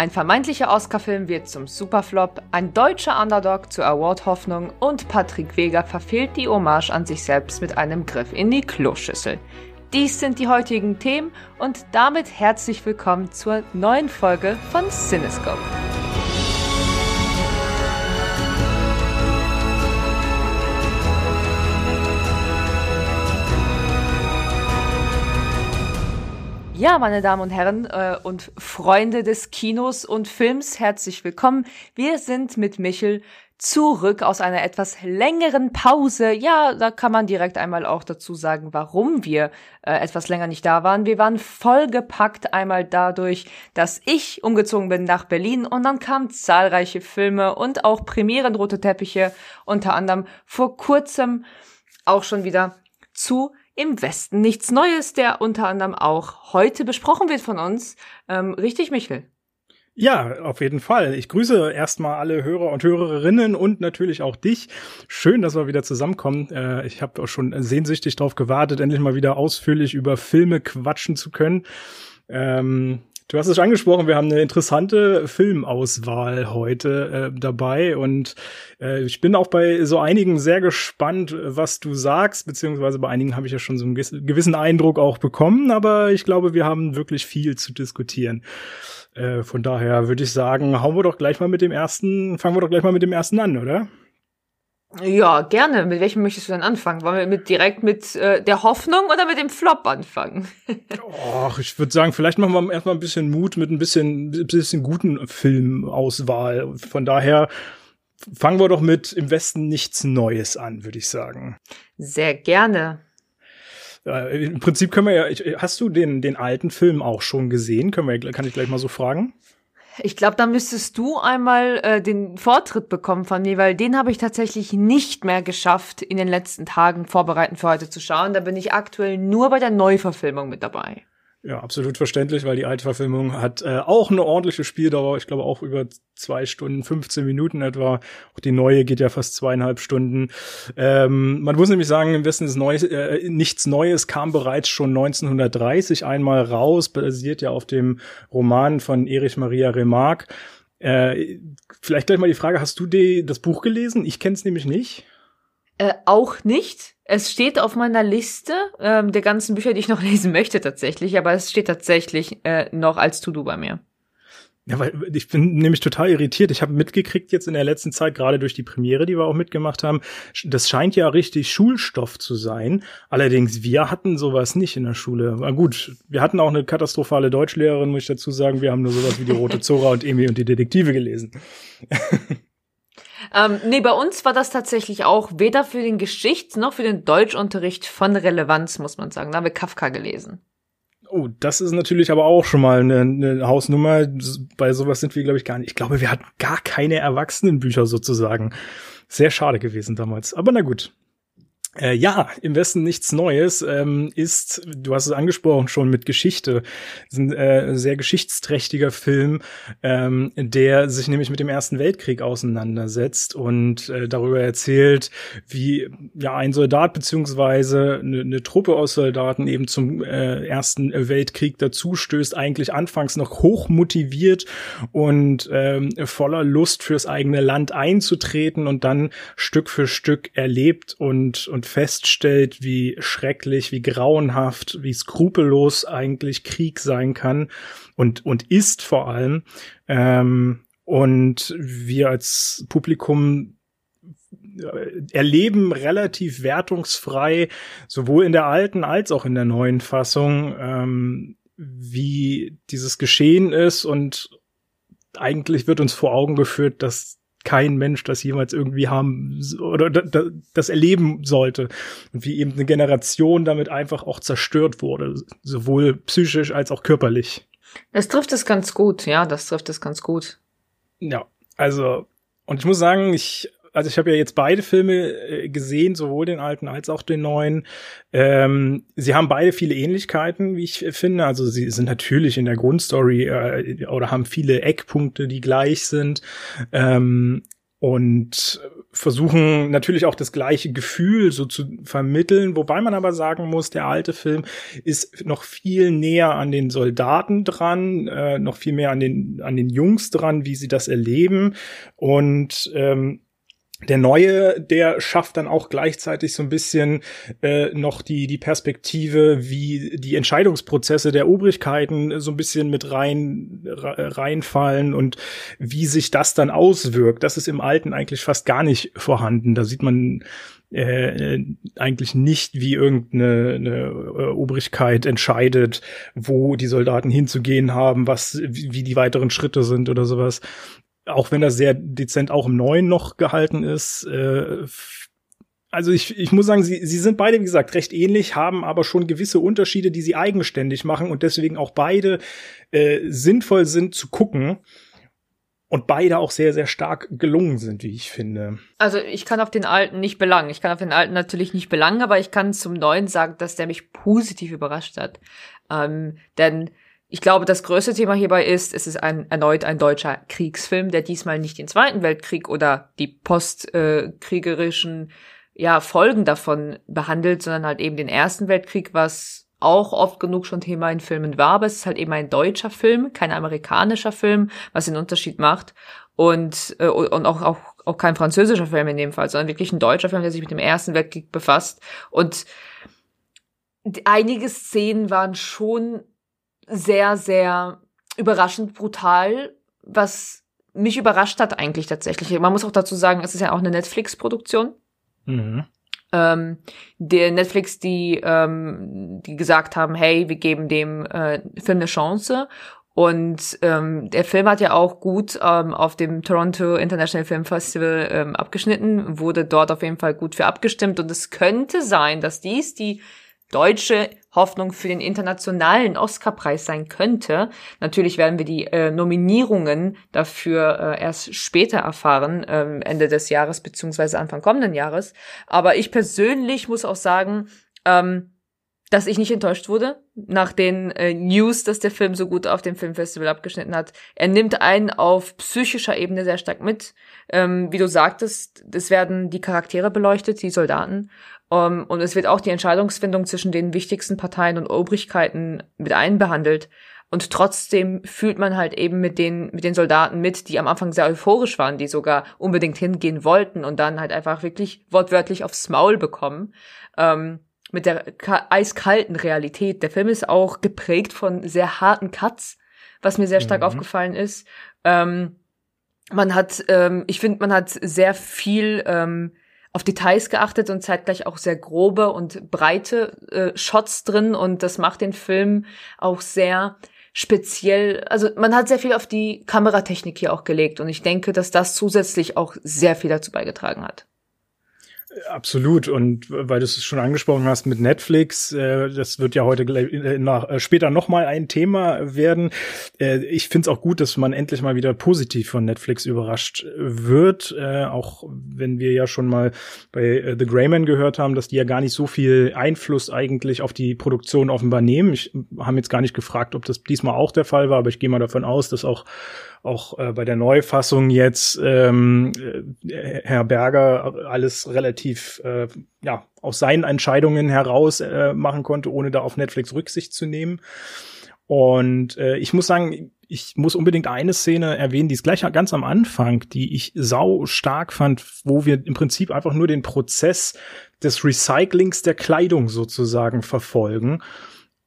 Ein vermeintlicher Oscar-Film wird zum Superflop, ein deutscher Underdog zur Award-Hoffnung und Patrick Weger verfehlt die Hommage an sich selbst mit einem Griff in die Kloschüssel. Dies sind die heutigen Themen und damit herzlich willkommen zur neuen Folge von Cinescope. Ja, meine Damen und Herren äh, und Freunde des Kinos und Films, herzlich willkommen. Wir sind mit Michel zurück aus einer etwas längeren Pause. Ja, da kann man direkt einmal auch dazu sagen, warum wir äh, etwas länger nicht da waren. Wir waren vollgepackt einmal dadurch, dass ich umgezogen bin nach Berlin und dann kamen zahlreiche Filme und auch Premieren rote Teppiche, unter anderem vor kurzem auch schon wieder zu im Westen nichts Neues, der unter anderem auch heute besprochen wird von uns. Ähm, richtig, Michel? Ja, auf jeden Fall. Ich grüße erstmal alle Hörer und Hörerinnen und natürlich auch dich. Schön, dass wir wieder zusammenkommen. Äh, ich habe auch schon sehnsüchtig darauf gewartet, endlich mal wieder ausführlich über Filme quatschen zu können. Ähm, Du hast es angesprochen, wir haben eine interessante Filmauswahl heute äh, dabei und äh, ich bin auch bei so einigen sehr gespannt, was du sagst, beziehungsweise bei einigen habe ich ja schon so einen gewissen Eindruck auch bekommen, aber ich glaube, wir haben wirklich viel zu diskutieren. Äh, von daher würde ich sagen, hauen wir doch gleich mal mit dem ersten, fangen wir doch gleich mal mit dem ersten an, oder? Ja, gerne. Mit welchem möchtest du denn anfangen? Wollen wir mit, direkt mit äh, der Hoffnung oder mit dem Flop anfangen? Och, ich würde sagen, vielleicht machen wir erstmal ein bisschen Mut mit ein bisschen, bisschen guten Filmauswahl. Von daher fangen wir doch mit im Westen nichts Neues an, würde ich sagen. Sehr gerne. Äh, Im Prinzip können wir ja, hast du den, den alten Film auch schon gesehen? Können wir, kann ich gleich mal so fragen? Ich glaube, da müsstest du einmal äh, den Vortritt bekommen von mir, weil den habe ich tatsächlich nicht mehr geschafft, in den letzten Tagen vorbereiten für heute zu schauen. Da bin ich aktuell nur bei der Neuverfilmung mit dabei. Ja, absolut verständlich, weil die alte Verfilmung hat äh, auch eine ordentliche Spieldauer. Ich glaube auch über zwei Stunden, 15 Minuten etwa. Auch die neue geht ja fast zweieinhalb Stunden. Ähm, man muss nämlich sagen, im Westen ist Neues, äh, nichts Neues kam bereits schon 1930 einmal raus, basiert ja auf dem Roman von Erich Maria Remarque. Äh, vielleicht gleich mal die Frage, hast du die, das Buch gelesen? Ich kenne es nämlich nicht. Äh, auch nicht. Es steht auf meiner Liste ähm, der ganzen Bücher, die ich noch lesen möchte tatsächlich, aber es steht tatsächlich äh, noch als To-Do bei mir. Ja, weil ich bin nämlich total irritiert. Ich habe mitgekriegt jetzt in der letzten Zeit, gerade durch die Premiere, die wir auch mitgemacht haben, das scheint ja richtig Schulstoff zu sein. Allerdings, wir hatten sowas nicht in der Schule. Na gut, wir hatten auch eine katastrophale Deutschlehrerin, muss ich dazu sagen. Wir haben nur sowas wie die Rote Zora und Emi und die Detektive gelesen. Ähm, nee, bei uns war das tatsächlich auch weder für den Geschichts- noch für den Deutschunterricht von Relevanz, muss man sagen. Da haben wir Kafka gelesen. Oh, das ist natürlich aber auch schon mal eine, eine Hausnummer. Bei sowas sind wir, glaube ich, gar nicht. Ich glaube, wir hatten gar keine Erwachsenenbücher sozusagen. Sehr schade gewesen damals. Aber na gut. Äh, ja, im Westen nichts Neues ähm, ist, du hast es angesprochen schon mit Geschichte, ist ein äh, sehr geschichtsträchtiger Film, ähm, der sich nämlich mit dem Ersten Weltkrieg auseinandersetzt und äh, darüber erzählt, wie ja ein Soldat beziehungsweise eine, eine Truppe aus Soldaten eben zum äh, Ersten Weltkrieg dazustößt, eigentlich anfangs noch hoch motiviert und ähm, voller Lust fürs eigene Land einzutreten und dann Stück für Stück erlebt und, und und feststellt, wie schrecklich, wie grauenhaft, wie skrupellos eigentlich Krieg sein kann und, und ist vor allem. Ähm, und wir als Publikum äh, erleben relativ wertungsfrei, sowohl in der alten als auch in der neuen Fassung, ähm, wie dieses Geschehen ist und eigentlich wird uns vor Augen geführt, dass kein Mensch das jemals irgendwie haben oder das erleben sollte und wie eben eine Generation damit einfach auch zerstört wurde, sowohl psychisch als auch körperlich. Das trifft es ganz gut, ja, das trifft es ganz gut. Ja, also und ich muss sagen, ich also ich habe ja jetzt beide Filme äh, gesehen, sowohl den alten als auch den neuen. Ähm, sie haben beide viele Ähnlichkeiten, wie ich finde. Also sie sind natürlich in der Grundstory äh, oder haben viele Eckpunkte, die gleich sind. Ähm, und versuchen natürlich auch das gleiche Gefühl so zu vermitteln, wobei man aber sagen muss, der alte Film ist noch viel näher an den Soldaten dran, äh, noch viel mehr an den an den Jungs dran, wie sie das erleben und ähm, der neue, der schafft dann auch gleichzeitig so ein bisschen äh, noch die die Perspektive, wie die Entscheidungsprozesse der Obrigkeiten so ein bisschen mit rein reinfallen und wie sich das dann auswirkt. Das ist im Alten eigentlich fast gar nicht vorhanden. Da sieht man äh, eigentlich nicht, wie irgendeine eine, äh, Obrigkeit entscheidet, wo die Soldaten hinzugehen haben, was wie die weiteren Schritte sind oder sowas auch wenn das sehr dezent auch im Neuen noch gehalten ist. Äh, also ich, ich muss sagen, sie, sie sind beide, wie gesagt, recht ähnlich, haben aber schon gewisse Unterschiede, die sie eigenständig machen und deswegen auch beide äh, sinnvoll sind zu gucken und beide auch sehr, sehr stark gelungen sind, wie ich finde. Also ich kann auf den alten nicht belangen. Ich kann auf den alten natürlich nicht belangen, aber ich kann zum neuen sagen, dass der mich positiv überrascht hat. Ähm, denn ich glaube, das größte Thema hierbei ist, es ist ein, erneut ein deutscher Kriegsfilm, der diesmal nicht den Zweiten Weltkrieg oder die postkriegerischen ja, Folgen davon behandelt, sondern halt eben den Ersten Weltkrieg, was auch oft genug schon Thema in Filmen war, aber es ist halt eben ein deutscher Film, kein amerikanischer Film, was den Unterschied macht. Und äh, und auch, auch auch kein französischer Film in dem Fall, sondern wirklich ein deutscher Film, der sich mit dem Ersten Weltkrieg befasst. Und einige Szenen waren schon sehr, sehr überraschend brutal, was mich überrascht hat eigentlich tatsächlich. Man muss auch dazu sagen, es ist ja auch eine Netflix-Produktion. Mhm. Ähm, der Netflix, die, ähm, die gesagt haben, hey, wir geben dem äh, Film eine Chance. Und ähm, der Film hat ja auch gut ähm, auf dem Toronto International Film Festival ähm, abgeschnitten, wurde dort auf jeden Fall gut für abgestimmt. Und es könnte sein, dass dies die deutsche Hoffnung für den internationalen Oscarpreis sein könnte. Natürlich werden wir die äh, Nominierungen dafür äh, erst später erfahren, ähm, Ende des Jahres beziehungsweise Anfang kommenden Jahres. Aber ich persönlich muss auch sagen, ähm, dass ich nicht enttäuscht wurde nach den äh, News, dass der Film so gut auf dem Filmfestival abgeschnitten hat. Er nimmt einen auf psychischer Ebene sehr stark mit. Ähm, wie du sagtest, es werden die Charaktere beleuchtet, die Soldaten. Um, ähm, und es wird auch die Entscheidungsfindung zwischen den wichtigsten Parteien und Obrigkeiten mit einbehandelt. Und trotzdem fühlt man halt eben mit den, mit den Soldaten mit, die am Anfang sehr euphorisch waren, die sogar unbedingt hingehen wollten und dann halt einfach wirklich wortwörtlich aufs Maul bekommen. Ähm, mit der eiskalten Realität. Der Film ist auch geprägt von sehr harten Cuts, was mir sehr stark mhm. aufgefallen ist. Ähm, man hat, ich finde, man hat sehr viel auf Details geachtet und zeitgleich auch sehr grobe und breite äh, Shots drin. Und das macht den Film auch sehr speziell, also man hat sehr viel auf die Kameratechnik hier auch gelegt. Und ich denke, dass das zusätzlich auch sehr viel dazu beigetragen hat. Absolut. Und weil du es schon angesprochen hast mit Netflix, äh, das wird ja heute äh, nach, äh, später nochmal ein Thema werden. Äh, ich finde es auch gut, dass man endlich mal wieder positiv von Netflix überrascht wird. Äh, auch wenn wir ja schon mal bei äh, The Greyman gehört haben, dass die ja gar nicht so viel Einfluss eigentlich auf die Produktion offenbar nehmen. Ich habe jetzt gar nicht gefragt, ob das diesmal auch der Fall war, aber ich gehe mal davon aus, dass auch auch äh, bei der Neufassung jetzt ähm, äh, Herr Berger alles relativ äh, ja aus seinen Entscheidungen heraus äh, machen konnte, ohne da auf Netflix Rücksicht zu nehmen. Und äh, ich muss sagen, ich muss unbedingt eine Szene erwähnen, die ist gleich ganz am Anfang, die ich sau stark fand, wo wir im Prinzip einfach nur den Prozess des Recyclings der Kleidung sozusagen verfolgen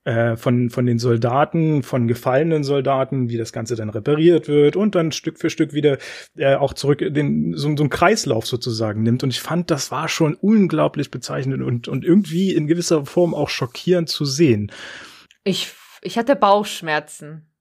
äh, von, von den Soldaten, von gefallenen Soldaten, wie das Ganze dann repariert wird und dann Stück für Stück wieder äh, auch zurück den, so, so einen Kreislauf sozusagen nimmt. Und ich fand, das war schon unglaublich bezeichnend und, und irgendwie in gewisser Form auch schockierend zu sehen. Ich, ich hatte Bauchschmerzen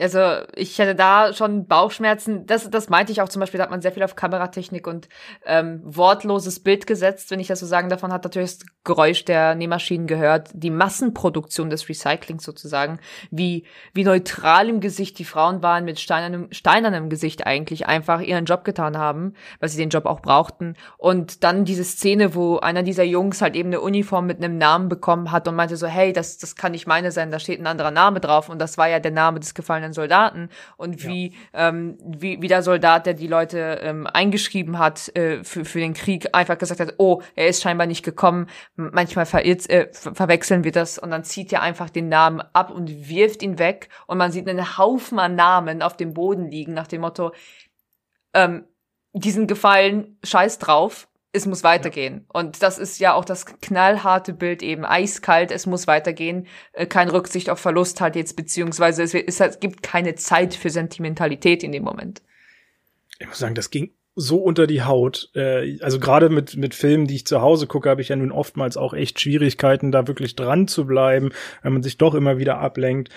also ich hatte da schon Bauchschmerzen. Das, das meinte ich auch zum Beispiel, da hat man sehr viel auf Kameratechnik und ähm, wortloses Bild gesetzt, wenn ich das so sagen davon hat natürlich das Geräusch der Nähmaschinen gehört, die Massenproduktion des Recyclings sozusagen, wie, wie neutral im Gesicht die Frauen waren, mit steinernem, steinernem Gesicht eigentlich einfach ihren Job getan haben, weil sie den Job auch brauchten. Und dann diese Szene, wo einer dieser Jungs halt eben eine Uniform mit einem Namen bekommen hat und meinte so, hey, das, das kann nicht meine sein, da steht ein anderer Name drauf und das war ja der Name des gefallenen seinen Soldaten und wie, ja. ähm, wie, wie der Soldat, der die Leute ähm, eingeschrieben hat äh, für, für den Krieg, einfach gesagt hat, oh, er ist scheinbar nicht gekommen. Manchmal verirrt, äh, ver verwechseln wir das und dann zieht er einfach den Namen ab und wirft ihn weg und man sieht einen Haufen an Namen auf dem Boden liegen nach dem Motto, ähm, diesen Gefallen, scheiß drauf, es muss weitergehen. Ja. Und das ist ja auch das knallharte Bild eben, eiskalt, es muss weitergehen, äh, kein Rücksicht auf Verlust halt jetzt, beziehungsweise es, es, es gibt keine Zeit für Sentimentalität in dem Moment. Ich muss sagen, das ging so unter die Haut. Äh, also gerade mit mit Filmen, die ich zu Hause gucke, habe ich ja nun oftmals auch echt Schwierigkeiten, da wirklich dran zu bleiben, wenn man sich doch immer wieder ablenkt.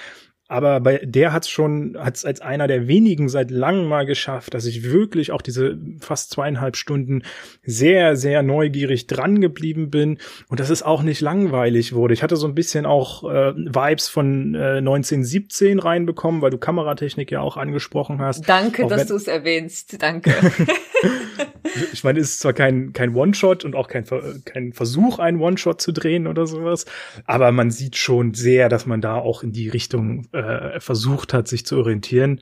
Aber bei der hat's schon, hat's als einer der wenigen seit langem mal geschafft, dass ich wirklich auch diese fast zweieinhalb Stunden sehr, sehr neugierig dran geblieben bin und dass es auch nicht langweilig wurde. Ich hatte so ein bisschen auch äh, Vibes von äh, 1917 reinbekommen, weil du Kameratechnik ja auch angesprochen hast. Danke, auch dass du es erwähnst. Danke. ich meine, es ist zwar kein, kein One-Shot und auch kein, kein Versuch, einen One-Shot zu drehen oder sowas, aber man sieht schon sehr, dass man da auch in die Richtung äh, versucht hat, sich zu orientieren.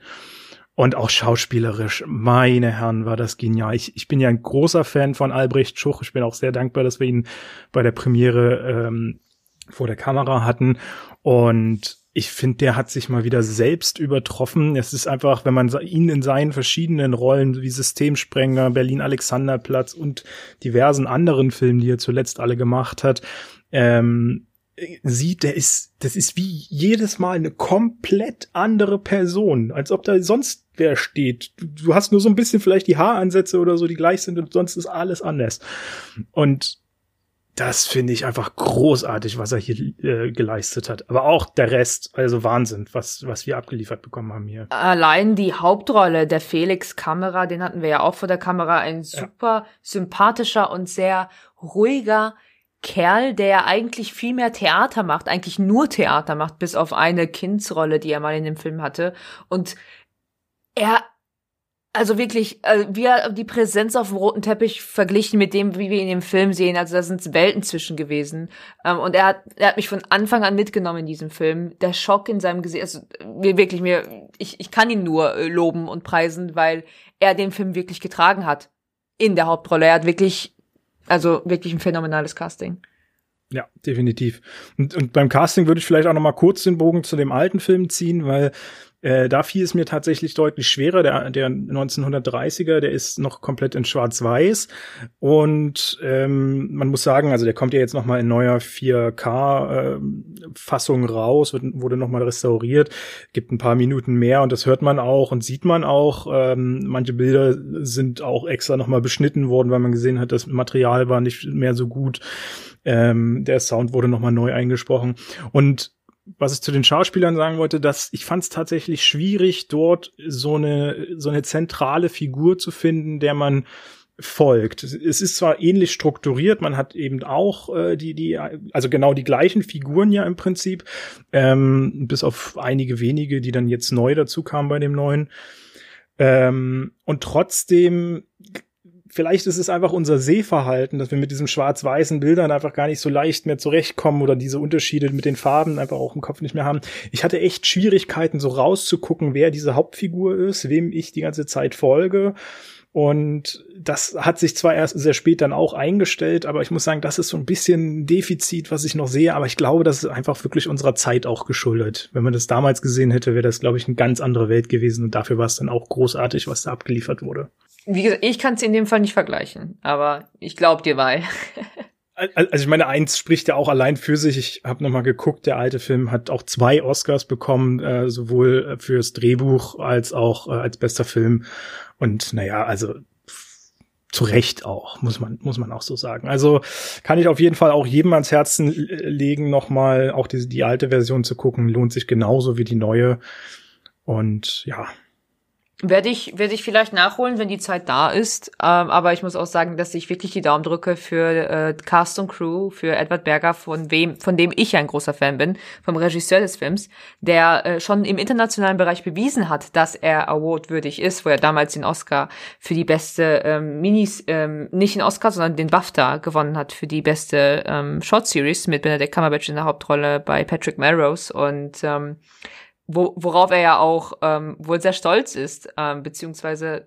Und auch schauspielerisch, meine Herren, war das genial. Ich, ich bin ja ein großer Fan von Albrecht Schuch. Ich bin auch sehr dankbar, dass wir ihn bei der Premiere ähm, vor der Kamera hatten. Und ich finde, der hat sich mal wieder selbst übertroffen. Es ist einfach, wenn man ihn in seinen verschiedenen Rollen wie Systemsprenger, Berlin Alexanderplatz und diversen anderen Filmen, die er zuletzt alle gemacht hat, ähm, sieht, der ist, das ist wie jedes Mal eine komplett andere Person, als ob da sonst wer steht. Du hast nur so ein bisschen vielleicht die Haaransätze oder so, die gleich sind und sonst ist alles anders. Und das finde ich einfach großartig, was er hier äh, geleistet hat. Aber auch der Rest, also Wahnsinn, was, was wir abgeliefert bekommen haben hier. Allein die Hauptrolle, der Felix Kamera, den hatten wir ja auch vor der Kamera, ein super ja. sympathischer und sehr ruhiger Kerl, der eigentlich viel mehr Theater macht, eigentlich nur Theater macht, bis auf eine Kindsrolle, die er mal in dem Film hatte. Und er also wirklich, äh, wie die Präsenz auf dem roten Teppich verglichen mit dem, wie wir ihn im Film sehen, also da sind Welten zwischen gewesen. Ähm, und er hat, er hat mich von Anfang an mitgenommen in diesem Film. Der Schock in seinem Gesicht, also wirklich mir, ich, ich kann ihn nur äh, loben und preisen, weil er den Film wirklich getragen hat. In der Hauptrolle. Er hat wirklich, also wirklich ein phänomenales Casting. Ja, definitiv. Und, und beim Casting würde ich vielleicht auch noch mal kurz den Bogen zu dem alten Film ziehen, weil äh, da fiel es mir tatsächlich deutlich schwerer. Der, der 1930er, der ist noch komplett in Schwarz-Weiß. Und ähm, man muss sagen, also der kommt ja jetzt noch mal in neuer 4K-Fassung äh, raus, wird, wurde noch mal restauriert, gibt ein paar Minuten mehr und das hört man auch und sieht man auch. Ähm, manche Bilder sind auch extra noch mal beschnitten worden, weil man gesehen hat, das Material war nicht mehr so gut. Ähm, der Sound wurde noch mal neu eingesprochen. Und was ich zu den Schauspielern sagen wollte, dass ich fand es tatsächlich schwierig, dort so eine so eine zentrale Figur zu finden, der man folgt. Es ist zwar ähnlich strukturiert, man hat eben auch äh, die die also genau die gleichen Figuren ja im Prinzip, ähm, bis auf einige wenige, die dann jetzt neu dazu kamen bei dem neuen. Ähm, und trotzdem vielleicht ist es einfach unser Sehverhalten, dass wir mit diesen schwarz-weißen Bildern einfach gar nicht so leicht mehr zurechtkommen oder diese Unterschiede mit den Farben einfach auch im Kopf nicht mehr haben. Ich hatte echt Schwierigkeiten, so rauszugucken, wer diese Hauptfigur ist, wem ich die ganze Zeit folge. Und das hat sich zwar erst sehr spät dann auch eingestellt, aber ich muss sagen, das ist so ein bisschen ein Defizit, was ich noch sehe. Aber ich glaube, das ist einfach wirklich unserer Zeit auch geschuldet. Wenn man das damals gesehen hätte, wäre das, glaube ich, eine ganz andere Welt gewesen. Und dafür war es dann auch großartig, was da abgeliefert wurde wie gesagt, ich kann es in dem Fall nicht vergleichen, aber ich glaube dir weil. also ich meine, eins spricht ja auch allein für sich. Ich habe noch mal geguckt, der alte Film hat auch zwei Oscars bekommen, äh, sowohl fürs Drehbuch als auch äh, als bester Film. Und naja, also zu Recht auch, muss man, muss man auch so sagen. Also kann ich auf jeden Fall auch jedem ans Herzen legen, noch mal auch diese, die alte Version zu gucken. Lohnt sich genauso wie die neue. Und ja, werde ich, werde ich vielleicht nachholen, wenn die Zeit da ist. Ähm, aber ich muss auch sagen, dass ich wirklich die Daumen drücke für äh, Cast und Crew, für Edward Berger, von wem, von dem ich ein großer Fan bin, vom Regisseur des Films, der äh, schon im internationalen Bereich bewiesen hat, dass er awardwürdig ist, wo er damals den Oscar für die beste ähm, Minis, ähm, nicht den Oscar, sondern den BAFTA gewonnen hat für die beste ähm, Short Series mit Benedict Cumberbatch in der Hauptrolle bei Patrick Melrose und ähm, wo, worauf er ja auch ähm, wohl sehr stolz ist, ähm, beziehungsweise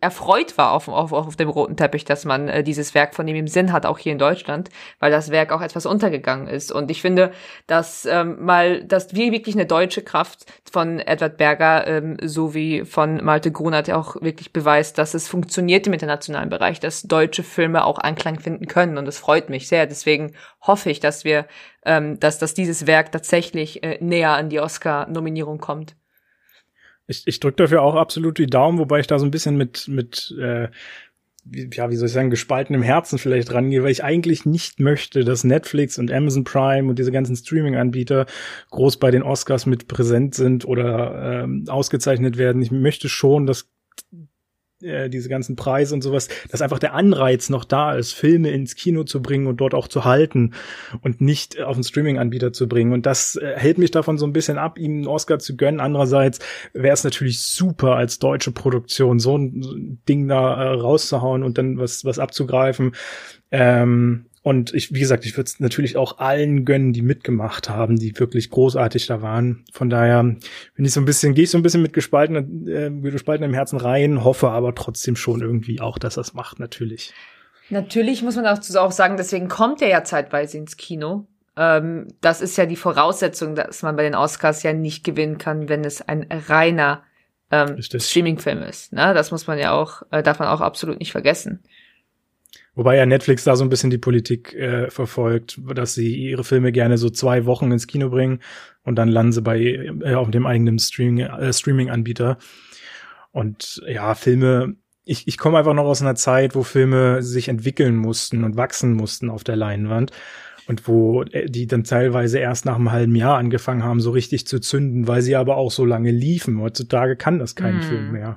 erfreut war auf, auf, auf dem roten Teppich, dass man äh, dieses Werk von ihm im Sinn hat, auch hier in Deutschland, weil das Werk auch etwas untergegangen ist. Und ich finde, dass ähm, mal, dass wir wirklich eine deutsche Kraft von Edward Berger ähm, sowie von Malte Grunert auch wirklich beweist, dass es funktioniert im internationalen Bereich, dass deutsche Filme auch Anklang finden können. Und das freut mich sehr. Deswegen hoffe ich, dass wir, ähm, dass, dass dieses Werk tatsächlich äh, näher an die Oscar-Nominierung kommt ich, ich drücke dafür auch absolut die Daumen, wobei ich da so ein bisschen mit, mit äh, ja, wie soll ich sagen, gespaltenem Herzen vielleicht rangehe, weil ich eigentlich nicht möchte, dass Netflix und Amazon Prime und diese ganzen Streaming-Anbieter groß bei den Oscars mit präsent sind oder ähm, ausgezeichnet werden. Ich möchte schon, dass äh, diese ganzen Preise und sowas, dass einfach der Anreiz noch da ist, Filme ins Kino zu bringen und dort auch zu halten und nicht auf einen Streaming-Anbieter zu bringen. Und das äh, hält mich davon so ein bisschen ab, ihm einen Oscar zu gönnen. Andererseits wäre es natürlich super als deutsche Produktion, so ein Ding da äh, rauszuhauen und dann was, was abzugreifen. Ähm, und ich, wie gesagt, ich würde es natürlich auch allen gönnen, die mitgemacht haben, die wirklich großartig da waren. Von daher bin ich so ein bisschen, gehe ich so ein bisschen mit gespaltenem, äh, gespaltenem Herzen rein, hoffe aber trotzdem schon irgendwie auch, dass das macht, natürlich. Natürlich muss man auch sagen, deswegen kommt er ja zeitweise ins Kino. Ähm, das ist ja die Voraussetzung, dass man bei den Oscars ja nicht gewinnen kann, wenn es ein reiner ähm, Streaming-Film ist. Ne? Das muss man ja auch, äh, darf man auch absolut nicht vergessen. Wobei ja Netflix da so ein bisschen die Politik äh, verfolgt, dass sie ihre Filme gerne so zwei Wochen ins Kino bringen und dann landen sie bei äh, auf dem eigenen Streaming, äh, Streaming-Anbieter. Und ja, Filme, ich, ich komme einfach noch aus einer Zeit, wo Filme sich entwickeln mussten und wachsen mussten auf der Leinwand. Und wo äh, die dann teilweise erst nach einem halben Jahr angefangen haben, so richtig zu zünden, weil sie aber auch so lange liefen. Heutzutage kann das kein mm. Film mehr.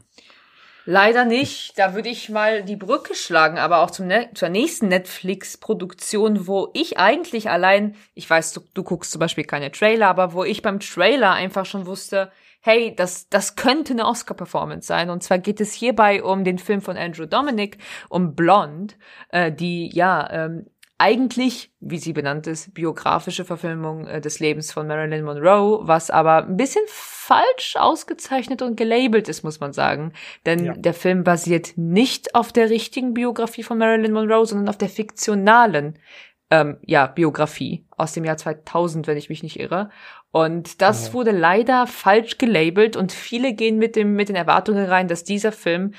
Leider nicht. Da würde ich mal die Brücke schlagen, aber auch zum ne zur nächsten Netflix-Produktion, wo ich eigentlich allein, ich weiß, du, du guckst zum Beispiel keine Trailer, aber wo ich beim Trailer einfach schon wusste, hey, das, das könnte eine Oscar-Performance sein. Und zwar geht es hierbei um den Film von Andrew Dominic, um Blonde, äh, die ja ähm, eigentlich, wie sie benannt ist, biografische Verfilmung äh, des Lebens von Marilyn Monroe, was aber ein bisschen falsch ausgezeichnet und gelabelt ist, muss man sagen. Denn ja. der Film basiert nicht auf der richtigen Biografie von Marilyn Monroe, sondern auf der fiktionalen ähm, ja, Biografie aus dem Jahr 2000, wenn ich mich nicht irre. Und das ja. wurde leider falsch gelabelt und viele gehen mit dem mit den Erwartungen rein, dass dieser Film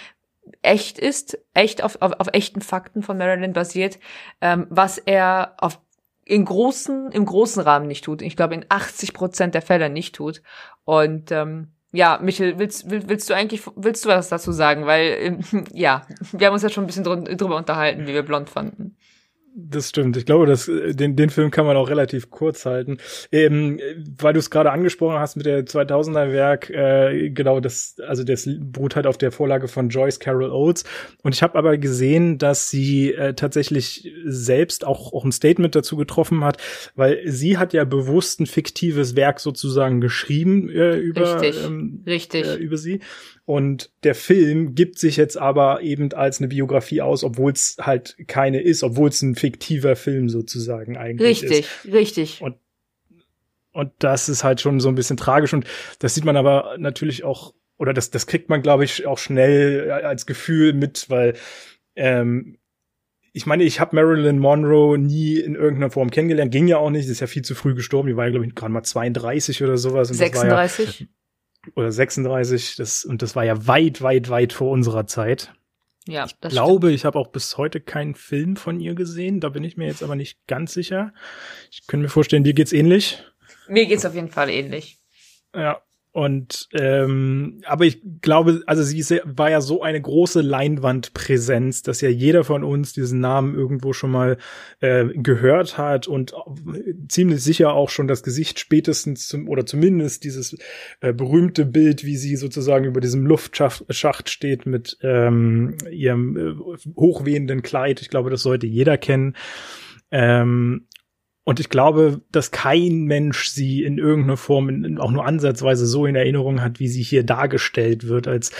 echt ist, echt auf, auf, auf echten Fakten von Marilyn basiert, ähm, was er auf in großen, im großen Rahmen nicht tut. Ich glaube, in 80 Prozent der Fälle nicht tut. Und ähm, ja, Michel, willst, willst, du eigentlich, willst du was dazu sagen? Weil, ähm, ja, wir haben uns ja schon ein bisschen drüber unterhalten, wie wir blond fanden. Das stimmt. Ich glaube, dass äh, den, den Film kann man auch relativ kurz halten. Ähm, weil du es gerade angesprochen hast mit der 2000er Werk, äh, genau das, also das beruht halt auf der Vorlage von Joyce Carol Oates. Und ich habe aber gesehen, dass sie äh, tatsächlich selbst auch, auch ein Statement dazu getroffen hat, weil sie hat ja bewusst ein fiktives Werk sozusagen geschrieben äh, über, Richtig. Ähm, Richtig. Äh, über sie. Und der Film gibt sich jetzt aber eben als eine Biografie aus, obwohl es halt keine ist, obwohl es ein fiktiver Film sozusagen eigentlich richtig, ist. Richtig, richtig. Und, und das ist halt schon so ein bisschen tragisch und das sieht man aber natürlich auch, oder das, das kriegt man, glaube ich, auch schnell als Gefühl mit, weil ähm, ich meine, ich habe Marilyn Monroe nie in irgendeiner Form kennengelernt, ging ja auch nicht, ist ja viel zu früh gestorben, die war ja, glaube ich, gerade mal 32 oder sowas. Und 36? Oder 36, das, und das war ja weit, weit, weit vor unserer Zeit. Ja, ich glaube, stimmt. ich habe auch bis heute keinen Film von ihr gesehen. Da bin ich mir jetzt aber nicht ganz sicher. Ich könnte mir vorstellen, dir geht's ähnlich. Mir geht's auf jeden Fall ähnlich. Ja, und ähm, aber ich glaube, also sie ist, war ja so eine große Leinwandpräsenz, dass ja jeder von uns diesen Namen irgendwo schon mal äh, gehört hat und ziemlich sicher auch schon das Gesicht spätestens zum oder zumindest dieses äh, berühmte Bild, wie sie sozusagen über diesem Luftschacht steht mit ähm, ihrem äh, hochwehenden Kleid. Ich glaube, das sollte jeder kennen. Ähm, und ich glaube, dass kein Mensch sie in irgendeiner Form in, auch nur ansatzweise so in Erinnerung hat, wie sie hier dargestellt wird als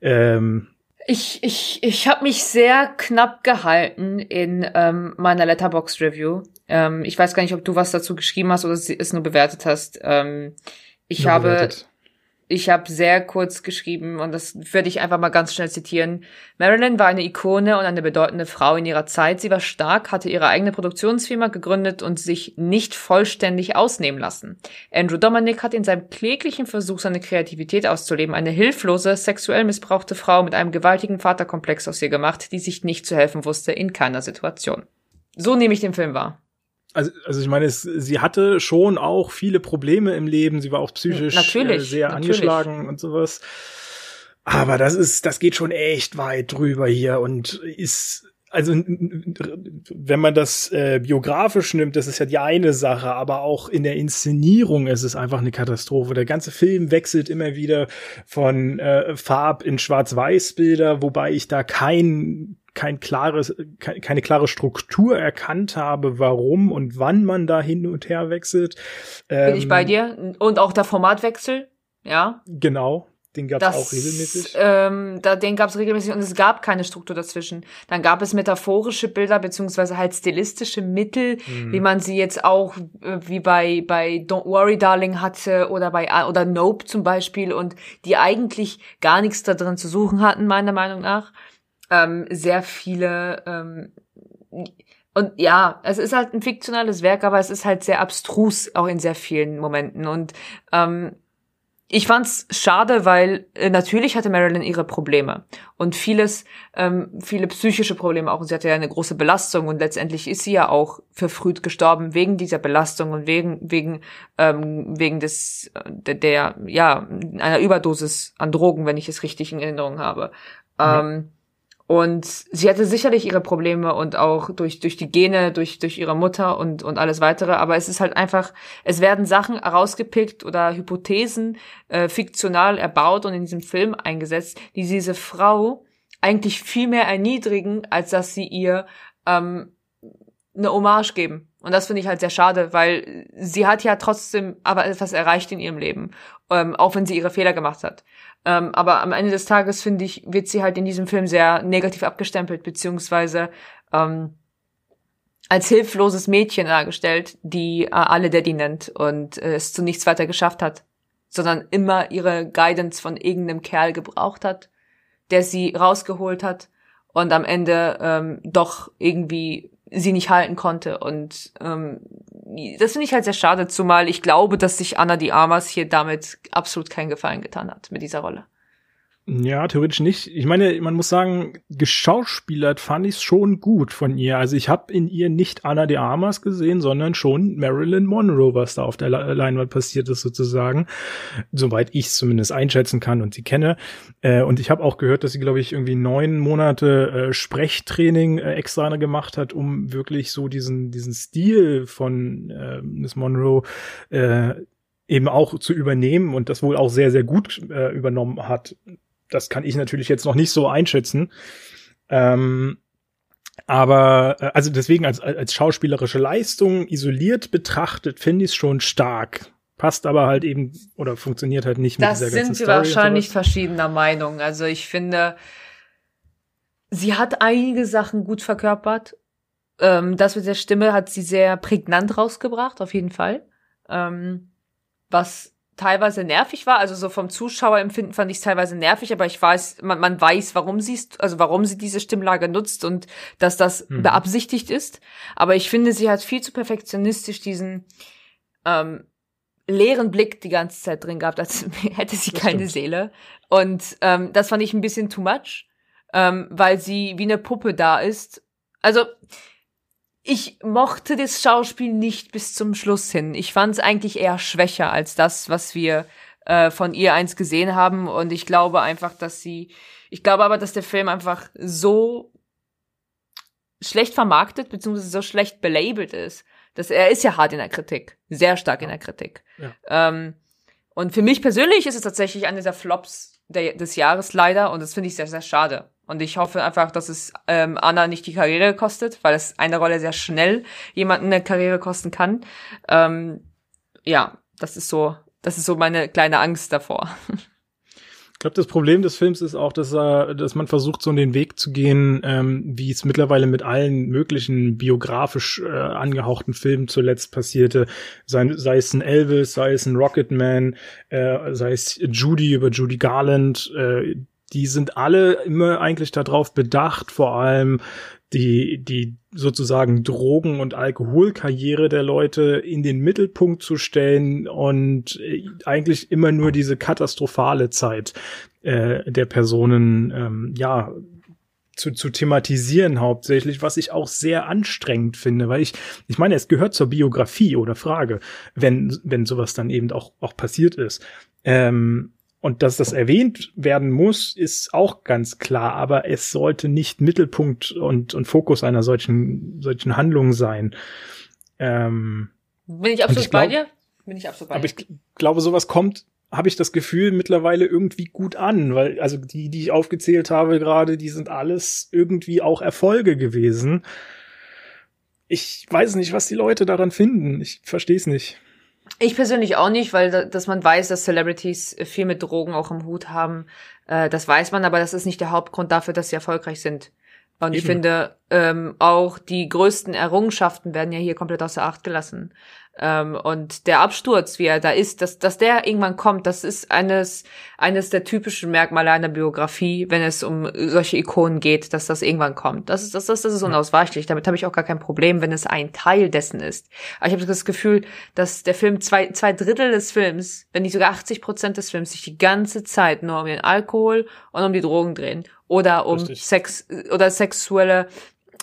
ähm, ich, ich, ich habe mich sehr knapp gehalten in ähm, meiner Letterbox Review. Ähm, ich weiß gar nicht, ob du was dazu geschrieben hast oder es nur bewertet hast. Ähm, ich nur habe bewertet. Ich habe sehr kurz geschrieben und das würde ich einfach mal ganz schnell zitieren. Marilyn war eine Ikone und eine bedeutende Frau in ihrer Zeit. Sie war stark, hatte ihre eigene Produktionsfirma gegründet und sich nicht vollständig ausnehmen lassen. Andrew Dominic hat in seinem kläglichen Versuch, seine Kreativität auszuleben, eine hilflose, sexuell missbrauchte Frau mit einem gewaltigen Vaterkomplex aus ihr gemacht, die sich nicht zu helfen wusste in keiner Situation. So nehme ich den Film wahr also, also ich meine, es, sie hatte schon auch viele Probleme im Leben. Sie war auch psychisch äh, sehr natürlich. angeschlagen und sowas. Aber das ist, das geht schon echt weit drüber hier und ist, also wenn man das äh, biografisch nimmt, das ist ja die eine Sache, aber auch in der Inszenierung ist es einfach eine Katastrophe. Der ganze Film wechselt immer wieder von äh, Farb in Schwarz-Weiß-Bilder, wobei ich da kein kein klares, keine klare Struktur erkannt habe, warum und wann man da hin und her wechselt. Bin ähm, ich bei ähm, dir. Und auch der Formatwechsel, ja. Genau. Den gab es auch regelmäßig. Ähm, da, den gab es regelmäßig und es gab keine Struktur dazwischen. Dann gab es metaphorische Bilder beziehungsweise halt stilistische Mittel, mhm. wie man sie jetzt auch äh, wie bei bei Don't Worry Darling hatte oder bei oder Nope zum Beispiel und die eigentlich gar nichts da drin zu suchen hatten meiner Meinung nach ähm, sehr viele ähm, und ja, es ist halt ein fiktionales Werk, aber es ist halt sehr abstrus auch in sehr vielen Momenten und ähm, ich fand's schade, weil äh, natürlich hatte Marilyn ihre Probleme und vieles, ähm, viele psychische Probleme auch. Und sie hatte ja eine große Belastung und letztendlich ist sie ja auch verfrüht gestorben wegen dieser Belastung und wegen wegen ähm, wegen des äh, der, der ja einer Überdosis an Drogen, wenn ich es richtig in Erinnerung habe. Mhm. Ähm, und sie hatte sicherlich ihre Probleme und auch durch, durch die Gene, durch, durch ihre Mutter und, und alles weitere. Aber es ist halt einfach, es werden Sachen herausgepickt oder Hypothesen äh, fiktional erbaut und in diesem Film eingesetzt, die diese Frau eigentlich viel mehr erniedrigen, als dass sie ihr ähm, eine Hommage geben. Und das finde ich halt sehr schade, weil sie hat ja trotzdem aber etwas erreicht in ihrem Leben, ähm, auch wenn sie ihre Fehler gemacht hat. Ähm, aber am Ende des Tages, finde ich, wird sie halt in diesem Film sehr negativ abgestempelt, beziehungsweise ähm, als hilfloses Mädchen dargestellt, die äh, alle Daddy nennt und äh, es zu nichts weiter geschafft hat, sondern immer ihre Guidance von irgendeinem Kerl gebraucht hat, der sie rausgeholt hat und am Ende ähm, doch irgendwie sie nicht halten konnte. Und ähm, das finde ich halt sehr schade, zumal ich glaube, dass sich Anna die Armas hier damit absolut keinen Gefallen getan hat mit dieser Rolle. Ja, theoretisch nicht. Ich meine, man muss sagen, geschauspielert fand ich es schon gut von ihr. Also ich habe in ihr nicht Anna de Armas gesehen, sondern schon Marilyn Monroe, was da auf der Leinwand passiert ist sozusagen. Soweit ich es zumindest einschätzen kann und sie kenne. Äh, und ich habe auch gehört, dass sie, glaube ich, irgendwie neun Monate äh, Sprechtraining äh, extra gemacht hat, um wirklich so diesen, diesen Stil von Miss Monroe eben auch zu übernehmen und das wohl auch sehr, sehr gut äh, übernommen hat das kann ich natürlich jetzt noch nicht so einschätzen. Ähm, aber äh, also deswegen als, als schauspielerische Leistung isoliert betrachtet finde ich es schon stark. Passt aber halt eben oder funktioniert halt nicht das mit dieser ganzen sind wir wahrscheinlich verschiedener Meinung. Also ich finde, sie hat einige Sachen gut verkörpert. Ähm, das mit der Stimme hat sie sehr prägnant rausgebracht, auf jeden Fall. Ähm, was teilweise nervig war. Also so vom Zuschauerempfinden fand ich es teilweise nervig, aber ich weiß, man, man weiß, warum sie es, also warum sie diese Stimmlage nutzt und dass das mhm. beabsichtigt ist. Aber ich finde, sie hat viel zu perfektionistisch diesen ähm, leeren Blick die ganze Zeit drin gehabt, als hätte sie das keine stimmt. Seele. Und ähm, das fand ich ein bisschen too much, ähm, weil sie wie eine Puppe da ist. Also ich mochte das Schauspiel nicht bis zum Schluss hin. Ich fand es eigentlich eher schwächer als das, was wir äh, von ihr eins gesehen haben. Und ich glaube einfach, dass sie, ich glaube aber, dass der Film einfach so schlecht vermarktet, beziehungsweise so schlecht belabelt ist, dass er ist ja hart in der Kritik, sehr stark in der Kritik. Ja. Ähm, und für mich persönlich ist es tatsächlich einer der Flops der, des Jahres leider und das finde ich sehr, sehr schade. Und ich hoffe einfach, dass es ähm, Anna nicht die Karriere kostet, weil es eine Rolle sehr schnell jemanden eine Karriere kosten kann. Ähm, ja, das ist so, das ist so meine kleine Angst davor. glaube, das Problem des Films ist auch, dass er, dass man versucht, so in den Weg zu gehen, ähm, wie es mittlerweile mit allen möglichen biografisch äh, angehauchten Filmen zuletzt passierte. Sei, sei es ein Elvis, sei es ein Rocketman, äh, sei es Judy über Judy Garland, äh, die sind alle immer eigentlich darauf bedacht, vor allem die, die sozusagen Drogen- und Alkoholkarriere der Leute in den Mittelpunkt zu stellen und äh, eigentlich immer nur diese katastrophale Zeit äh, der Personen, ähm, ja, zu, zu thematisieren hauptsächlich, was ich auch sehr anstrengend finde, weil ich, ich meine, es gehört zur Biografie oder Frage, wenn, wenn sowas dann eben auch, auch passiert ist. Ähm, und dass das erwähnt werden muss, ist auch ganz klar, aber es sollte nicht Mittelpunkt und, und Fokus einer solchen, solchen Handlung sein. Ähm, Bin ich absolut ich glaub, bei dir? Bin ich absolut bei dir. Aber ich glaube, sowas kommt, habe ich das Gefühl, mittlerweile irgendwie gut an, weil, also die, die ich aufgezählt habe gerade, die sind alles irgendwie auch Erfolge gewesen. Ich weiß nicht, was die Leute daran finden. Ich verstehe es nicht. Ich persönlich auch nicht, weil da, dass man weiß, dass Celebrities viel mit Drogen auch im Hut haben. Äh, das weiß man, aber das ist nicht der Hauptgrund dafür, dass sie erfolgreich sind. Und Eben. ich finde, ähm, auch die größten Errungenschaften werden ja hier komplett außer Acht gelassen. Ähm, und der Absturz, wie er da ist, dass, dass der irgendwann kommt, das ist eines, eines der typischen Merkmale einer Biografie, wenn es um solche Ikonen geht, dass das irgendwann kommt. Das ist, das, das, das ist unausweichlich. Damit habe ich auch gar kein Problem, wenn es ein Teil dessen ist. Aber ich habe das Gefühl, dass der Film zwei, zwei Drittel des Films, wenn nicht sogar 80 Prozent des Films, sich die ganze Zeit nur um den Alkohol und um die Drogen drehen. Oder um Richtig. Sex oder sexuelle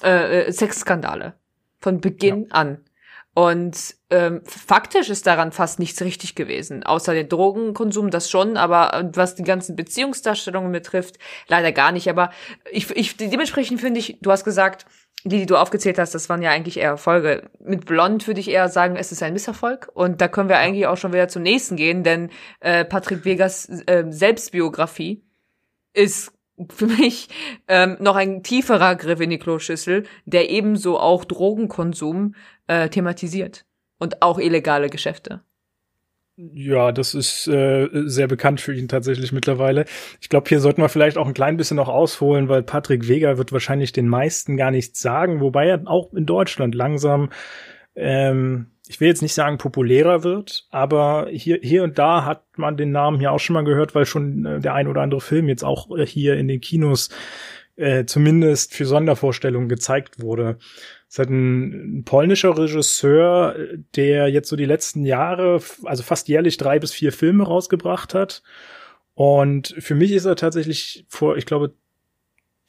äh, äh Sexskandale. Von Beginn ja. an. Und ähm, faktisch ist daran fast nichts richtig gewesen, außer den Drogenkonsum, das schon, aber äh, was die ganzen Beziehungsdarstellungen betrifft, leider gar nicht. Aber ich, ich dementsprechend finde ich, du hast gesagt, die, die du aufgezählt hast, das waren ja eigentlich eher Erfolge. Mit Blond würde ich eher sagen, es ist ein Misserfolg. Und da können wir eigentlich auch schon wieder zum nächsten gehen, denn äh, Patrick Vegas äh, Selbstbiografie ist für mich ähm, noch ein tieferer Griff in die Kloschüssel, der ebenso auch Drogenkonsum äh, thematisiert und auch illegale Geschäfte. Ja, das ist äh, sehr bekannt für ihn tatsächlich mittlerweile. Ich glaube, hier sollten wir vielleicht auch ein klein bisschen noch ausholen, weil Patrick Vega wird wahrscheinlich den meisten gar nichts sagen, wobei er auch in Deutschland langsam ähm, ich will jetzt nicht sagen populärer wird, aber hier, hier und da hat man den Namen hier auch schon mal gehört, weil schon äh, der ein oder andere Film jetzt auch äh, hier in den Kinos äh, zumindest für Sondervorstellungen gezeigt wurde. Es hat ein, ein polnischer Regisseur, der jetzt so die letzten Jahre, also fast jährlich drei bis vier Filme rausgebracht hat. Und für mich ist er tatsächlich vor, ich glaube,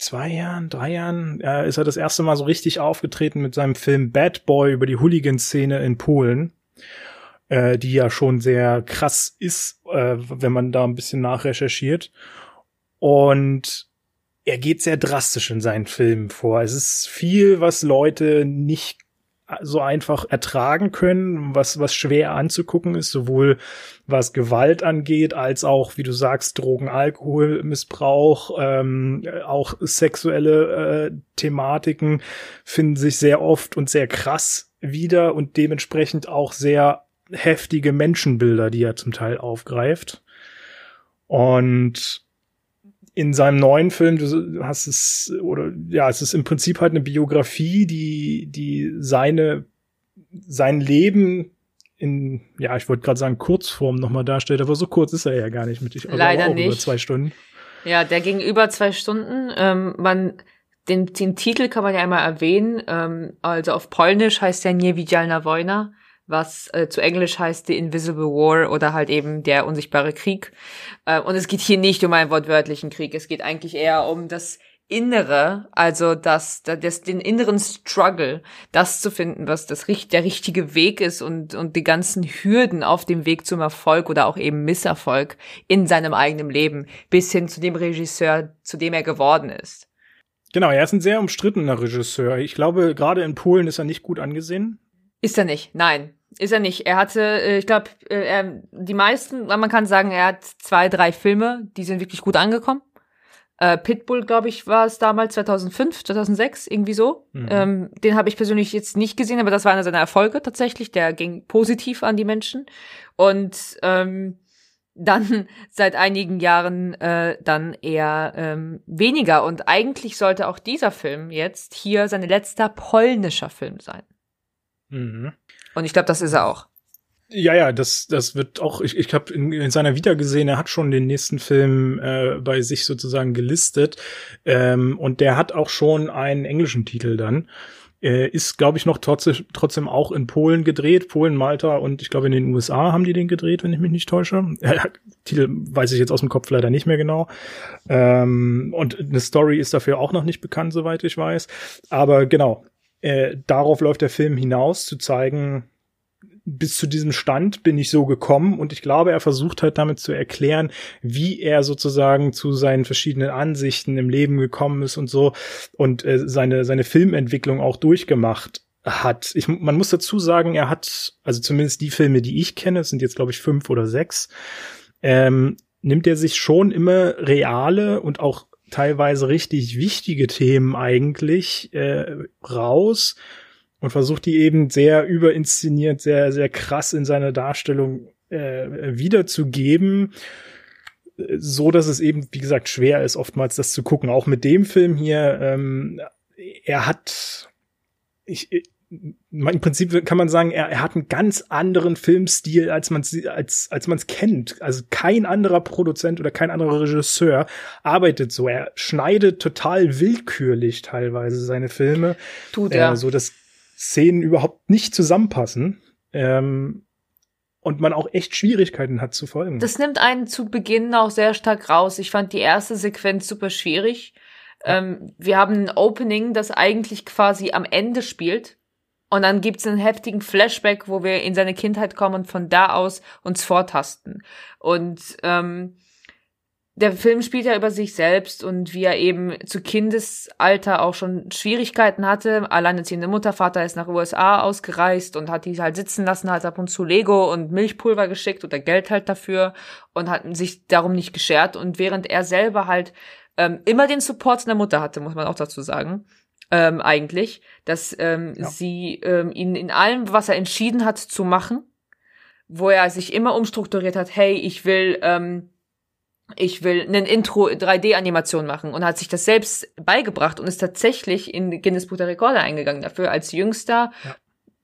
zwei Jahren, drei Jahren äh, ist er das erste Mal so richtig aufgetreten mit seinem Film Bad Boy über die Hooligan-Szene in Polen, äh, die ja schon sehr krass ist, äh, wenn man da ein bisschen nachrecherchiert. Und er geht sehr drastisch in seinen Filmen vor. Es ist viel, was Leute nicht so einfach ertragen können, was, was schwer anzugucken ist, sowohl was Gewalt angeht, als auch, wie du sagst, Drogen, Alkohol, Missbrauch, ähm, auch sexuelle äh, Thematiken finden sich sehr oft und sehr krass wieder und dementsprechend auch sehr heftige Menschenbilder, die er zum Teil aufgreift. Und in seinem neuen Film, du hast es, oder ja, es ist im Prinzip halt eine Biografie, die, die seine, sein Leben in, ja, ich wollte gerade sagen, Kurzform nochmal darstellt, aber so kurz ist er ja gar nicht mit ich Leider auch nicht. über zwei Stunden. Ja, der ging über zwei Stunden. Ähm, man, den, den Titel kann man ja einmal erwähnen. Ähm, also auf Polnisch heißt der Nie Widzialna Wojna was äh, zu Englisch heißt The Invisible War oder halt eben der unsichtbare Krieg. Äh, und es geht hier nicht um einen wortwörtlichen Krieg, es geht eigentlich eher um das Innere, also das, das, den inneren Struggle, das zu finden, was das der richtige Weg ist und und die ganzen Hürden auf dem Weg zum Erfolg oder auch eben Misserfolg in seinem eigenen Leben bis hin zu dem Regisseur, zu dem er geworden ist. Genau, er ist ein sehr umstrittener Regisseur. Ich glaube, gerade in Polen ist er nicht gut angesehen. Ist er nicht, nein. Ist er nicht. Er hatte, äh, ich glaube, äh, die meisten, man kann sagen, er hat zwei, drei Filme, die sind wirklich gut angekommen. Äh, Pitbull, glaube ich, war es damals 2005, 2006, irgendwie so. Mhm. Ähm, den habe ich persönlich jetzt nicht gesehen, aber das war einer seiner Erfolge tatsächlich. Der ging positiv an die Menschen. Und ähm, dann seit einigen Jahren äh, dann eher ähm, weniger. Und eigentlich sollte auch dieser Film jetzt hier sein letzter polnischer Film sein. Mhm. Und ich glaube, das ist er auch. Ja, ja, das, das wird auch, ich, ich habe in, in seiner Vita gesehen, er hat schon den nächsten Film äh, bei sich sozusagen gelistet. Ähm, und der hat auch schon einen englischen Titel dann. Äh, ist, glaube ich, noch trotzdem, trotzdem auch in Polen gedreht. Polen, Malta und ich glaube in den USA haben die den gedreht, wenn ich mich nicht täusche. Äh, Titel weiß ich jetzt aus dem Kopf leider nicht mehr genau. Ähm, und eine Story ist dafür auch noch nicht bekannt, soweit ich weiß. Aber genau, äh, darauf läuft der Film hinaus, zu zeigen, bis zu diesem Stand bin ich so gekommen und ich glaube, er versucht halt damit zu erklären, wie er sozusagen zu seinen verschiedenen Ansichten im Leben gekommen ist und so und äh, seine seine Filmentwicklung auch durchgemacht hat. Ich, man muss dazu sagen, er hat, also zumindest die Filme, die ich kenne, sind jetzt glaube ich fünf oder sechs, ähm, nimmt er sich schon immer reale und auch teilweise richtig wichtige Themen eigentlich äh, raus und versucht die eben sehr überinszeniert, sehr, sehr krass in seiner Darstellung äh, wiederzugeben, so dass es eben, wie gesagt, schwer ist, oftmals das zu gucken. Auch mit dem Film hier, ähm, er hat, ich, im Prinzip kann man sagen, er, er hat einen ganz anderen Filmstil, als man als als man es kennt. Also kein anderer Produzent oder kein anderer Regisseur arbeitet so. Er schneidet total willkürlich teilweise seine Filme, tut er, äh, so dass Szenen überhaupt nicht zusammenpassen. Ähm, und man auch echt Schwierigkeiten hat zu folgen. Das nimmt einen zu Beginn auch sehr stark raus. Ich fand die erste Sequenz super schwierig. Ja. Ähm, wir haben ein Opening, das eigentlich quasi am Ende spielt. Und dann gibt's einen heftigen Flashback, wo wir in seine Kindheit kommen und von da aus uns vortasten. Und ähm, der Film spielt ja über sich selbst und wie er eben zu Kindesalter auch schon Schwierigkeiten hatte. Alleinerziehende Muttervater ist nach USA ausgereist und hat die halt sitzen lassen, hat ab und zu Lego und Milchpulver geschickt oder Geld halt dafür und hat sich darum nicht geschert. Und während er selber halt ähm, immer den Support seiner Mutter hatte, muss man auch dazu sagen, ähm, eigentlich, dass ähm, ja. sie ähm, ihn in allem, was er entschieden hat zu machen, wo er sich immer umstrukturiert hat, hey, ich will ähm, ich will einen Intro 3D-Animation machen und hat sich das selbst beigebracht und ist tatsächlich in Guinness Buch der Rekorde eingegangen dafür als jüngster ja.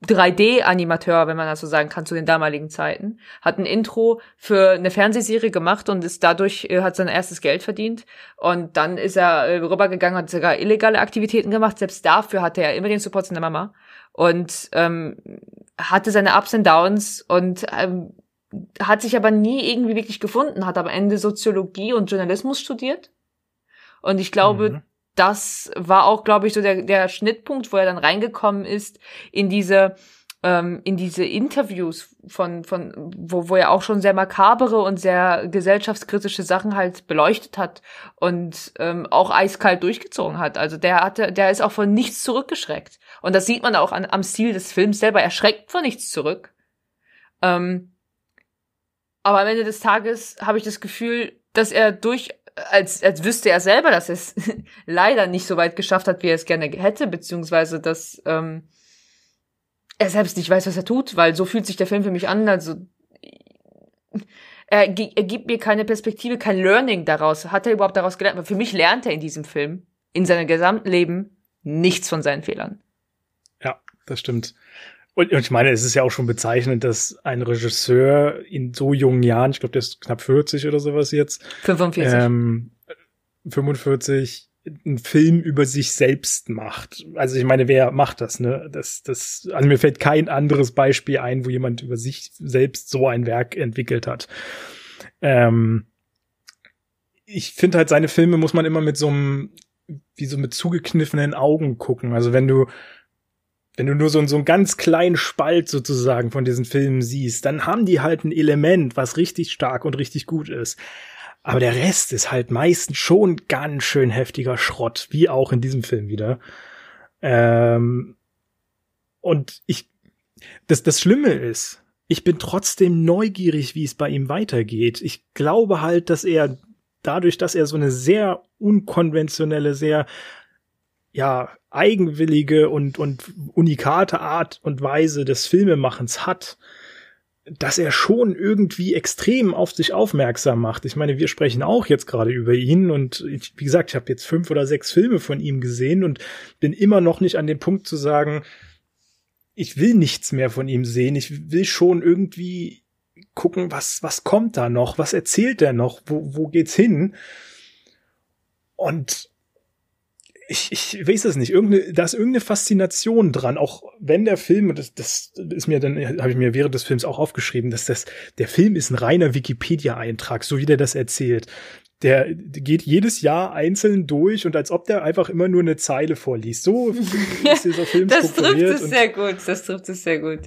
3D-Animateur, wenn man das so sagen kann, zu den damaligen Zeiten. Hat ein Intro für eine Fernsehserie gemacht und ist dadurch, äh, hat sein erstes Geld verdient. Und dann ist er äh, rübergegangen, hat sogar illegale Aktivitäten gemacht. Selbst dafür hatte er immer den Support seiner Mama. Und ähm, hatte seine Ups und Downs und ähm, hat sich aber nie irgendwie wirklich gefunden, hat am Ende Soziologie und Journalismus studiert. Und ich glaube, mhm. Das war auch, glaube ich, so der, der Schnittpunkt, wo er dann reingekommen ist in diese ähm, in diese Interviews von von wo wo er auch schon sehr makabere und sehr gesellschaftskritische Sachen halt beleuchtet hat und ähm, auch eiskalt durchgezogen hat. Also der hatte der ist auch von nichts zurückgeschreckt und das sieht man auch an, am Stil des Films selber. Er schreckt von nichts zurück. Ähm, aber am Ende des Tages habe ich das Gefühl, dass er durch, als, als wüsste er selber, dass er es leider nicht so weit geschafft hat, wie er es gerne hätte, beziehungsweise dass ähm, er selbst nicht weiß, was er tut, weil so fühlt sich der Film für mich an. Also er, er gibt mir keine Perspektive, kein Learning daraus. Hat er überhaupt daraus gelernt? Aber für mich lernt er in diesem Film, in seinem gesamten Leben, nichts von seinen Fehlern. Ja, das stimmt. Und, und ich meine, es ist ja auch schon bezeichnend, dass ein Regisseur in so jungen Jahren, ich glaube, der ist knapp 40 oder sowas jetzt. 45. Ähm, 45 einen Film über sich selbst macht. Also ich meine, wer macht das, ne? Das, das, also mir fällt kein anderes Beispiel ein, wo jemand über sich selbst so ein Werk entwickelt hat. Ähm, ich finde halt, seine Filme muss man immer mit so einem, wie so mit zugekniffenen Augen gucken. Also wenn du wenn du nur so, so einen ganz kleinen Spalt sozusagen von diesen Filmen siehst, dann haben die halt ein Element, was richtig stark und richtig gut ist. Aber der Rest ist halt meistens schon ganz schön heftiger Schrott, wie auch in diesem Film wieder. Ähm, und ich, das, das Schlimme ist, ich bin trotzdem neugierig, wie es bei ihm weitergeht. Ich glaube halt, dass er dadurch, dass er so eine sehr unkonventionelle, sehr ja, eigenwillige und, und unikate Art und Weise des Filmemachens hat, dass er schon irgendwie extrem auf sich aufmerksam macht. Ich meine, wir sprechen auch jetzt gerade über ihn und ich, wie gesagt, ich habe jetzt fünf oder sechs Filme von ihm gesehen und bin immer noch nicht an dem Punkt zu sagen, ich will nichts mehr von ihm sehen. Ich will schon irgendwie gucken, was, was kommt da noch? Was erzählt er noch? Wo, wo geht's hin? Und ich, ich weiß es nicht, irgendeine, da ist irgendeine Faszination dran, auch wenn der Film, das, das ist mir dann, habe ich mir während des Films auch aufgeschrieben, dass das, der Film ist ein reiner Wikipedia-Eintrag, so wie der das erzählt. Der geht jedes Jahr einzeln durch und als ob der einfach immer nur eine Zeile vorliest. So ist dieser Film das trifft es sehr gut, das trifft es sehr gut.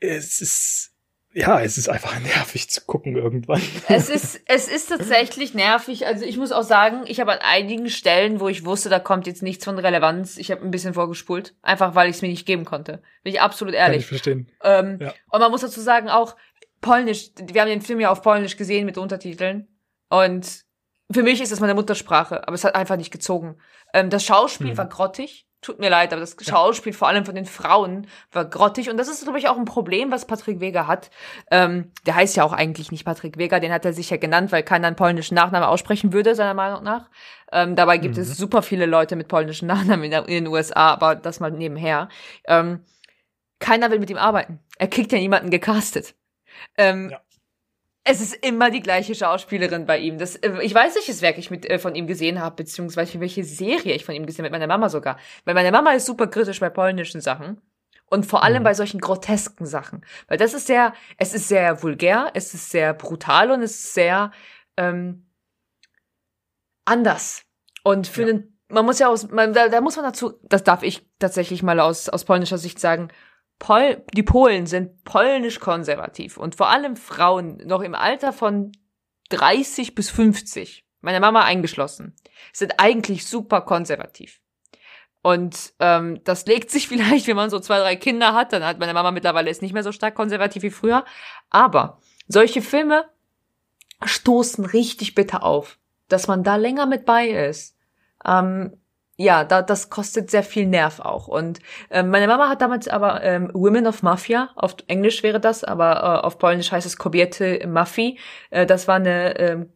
Es ist, ja, es ist einfach nervig zu gucken irgendwann. Es ist, es ist tatsächlich nervig. Also ich muss auch sagen, ich habe an einigen Stellen, wo ich wusste, da kommt jetzt nichts von Relevanz, ich habe ein bisschen vorgespult. Einfach weil ich es mir nicht geben konnte. Bin ich absolut ehrlich. Kann ich verstehen. Ähm, ja. Und man muss dazu sagen, auch Polnisch, wir haben den Film ja auf Polnisch gesehen mit Untertiteln. Und für mich ist das meine Muttersprache, aber es hat einfach nicht gezogen. Ähm, das Schauspiel hm. war grottig. Tut mir leid, aber das Schauspiel vor allem von den Frauen war grottig. Und das ist, glaube ich, auch ein Problem, was Patrick Weger hat. Ähm, der heißt ja auch eigentlich nicht Patrick Weger, den hat er sich ja genannt, weil keiner einen polnischen Nachnamen aussprechen würde, seiner Meinung nach. Ähm, dabei gibt mhm. es super viele Leute mit polnischen Nachnamen in, der, in, den USA, aber das mal nebenher. Ähm, keiner will mit ihm arbeiten. Er kriegt ja niemanden gecastet. Ähm, ja es ist immer die gleiche Schauspielerin bei ihm. Das, äh, ich weiß nicht, welches Werk ich mit, äh, von ihm gesehen habe, beziehungsweise welche Serie ich von ihm gesehen habe, mit meiner Mama sogar. Weil meine Mama ist super kritisch bei polnischen Sachen. Und vor allem mhm. bei solchen grotesken Sachen. Weil das ist sehr, es ist sehr vulgär, es ist sehr brutal und es ist sehr ähm, anders. Und für ja. einen, man muss ja aus, man, da, da muss man dazu, das darf ich tatsächlich mal aus, aus polnischer Sicht sagen, Pol die Polen sind polnisch konservativ und vor allem Frauen noch im Alter von 30 bis 50, meine Mama eingeschlossen, sind eigentlich super konservativ. Und ähm, das legt sich vielleicht, wenn man so zwei, drei Kinder hat, dann hat meine Mama mittlerweile ist nicht mehr so stark konservativ wie früher. Aber solche Filme stoßen richtig bitter auf, dass man da länger mit bei ist. Ähm, ja, da, das kostet sehr viel Nerv auch. Und ähm, meine Mama hat damals aber ähm, Women of Mafia, auf Englisch wäre das, aber äh, auf Polnisch heißt es Kobiety Mafii. Äh, das war eine ähm,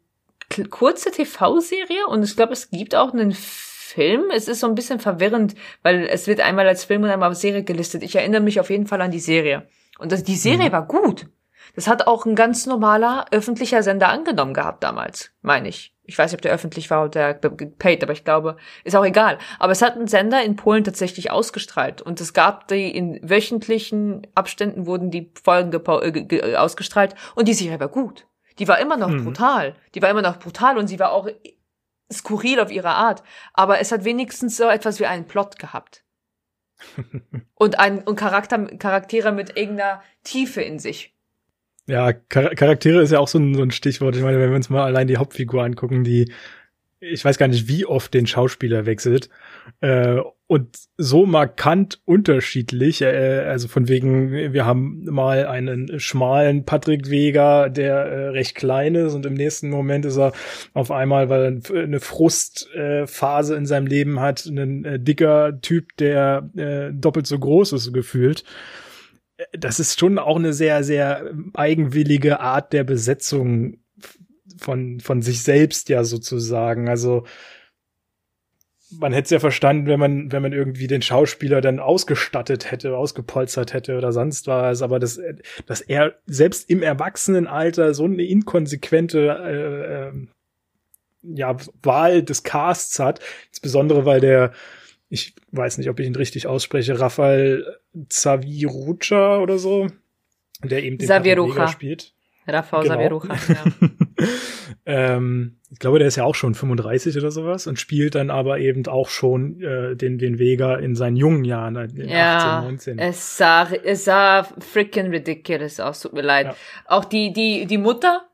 kurze TV-Serie und ich glaube, es gibt auch einen Film. Es ist so ein bisschen verwirrend, weil es wird einmal als Film und einmal als Serie gelistet. Ich erinnere mich auf jeden Fall an die Serie. Und das, die Serie mhm. war gut. Das hat auch ein ganz normaler öffentlicher Sender angenommen gehabt damals, meine ich. Ich weiß nicht, ob der öffentlich war oder paid, aber ich glaube, ist auch egal. Aber es hat ein Sender in Polen tatsächlich ausgestrahlt und es gab die in wöchentlichen Abständen wurden die Folgen äh, ausgestrahlt und die Serie war gut. Die war immer noch mhm. brutal. Die war immer noch brutal und sie war auch skurril auf ihre Art. Aber es hat wenigstens so etwas wie einen Plot gehabt. und ein, und Charakter, Charaktere mit irgendeiner Tiefe in sich. Ja, Char Charaktere ist ja auch so ein, so ein Stichwort. Ich meine, wenn wir uns mal allein die Hauptfigur angucken, die, ich weiß gar nicht, wie oft den Schauspieler wechselt. Äh, und so markant unterschiedlich. Äh, also von wegen, wir haben mal einen schmalen Patrick Vega, der äh, recht klein ist und im nächsten Moment ist er auf einmal, weil er eine Frustphase in seinem Leben hat, ein äh, dicker Typ, der äh, doppelt so groß ist gefühlt das ist schon auch eine sehr, sehr eigenwillige Art der Besetzung von, von sich selbst ja sozusagen. Also, man hätte es ja verstanden, wenn man, wenn man irgendwie den Schauspieler dann ausgestattet hätte, ausgepolstert hätte oder sonst was, aber das, dass er selbst im Erwachsenenalter so eine inkonsequente äh, äh, ja, Wahl des Casts hat, insbesondere weil der ich weiß nicht, ob ich ihn richtig ausspreche, Rafael Zavirucha oder so, der eben den Zavirucha spielt. Rafael genau. Zavirucha, ja. ähm, ich glaube, der ist ja auch schon 35 oder sowas und spielt dann aber eben auch schon äh, den, den Vega in seinen jungen Jahren, in ja, 18, 19. Es sah, es sah freaking ridiculous aus, tut mir leid. Ja. Auch die, die, die Mutter,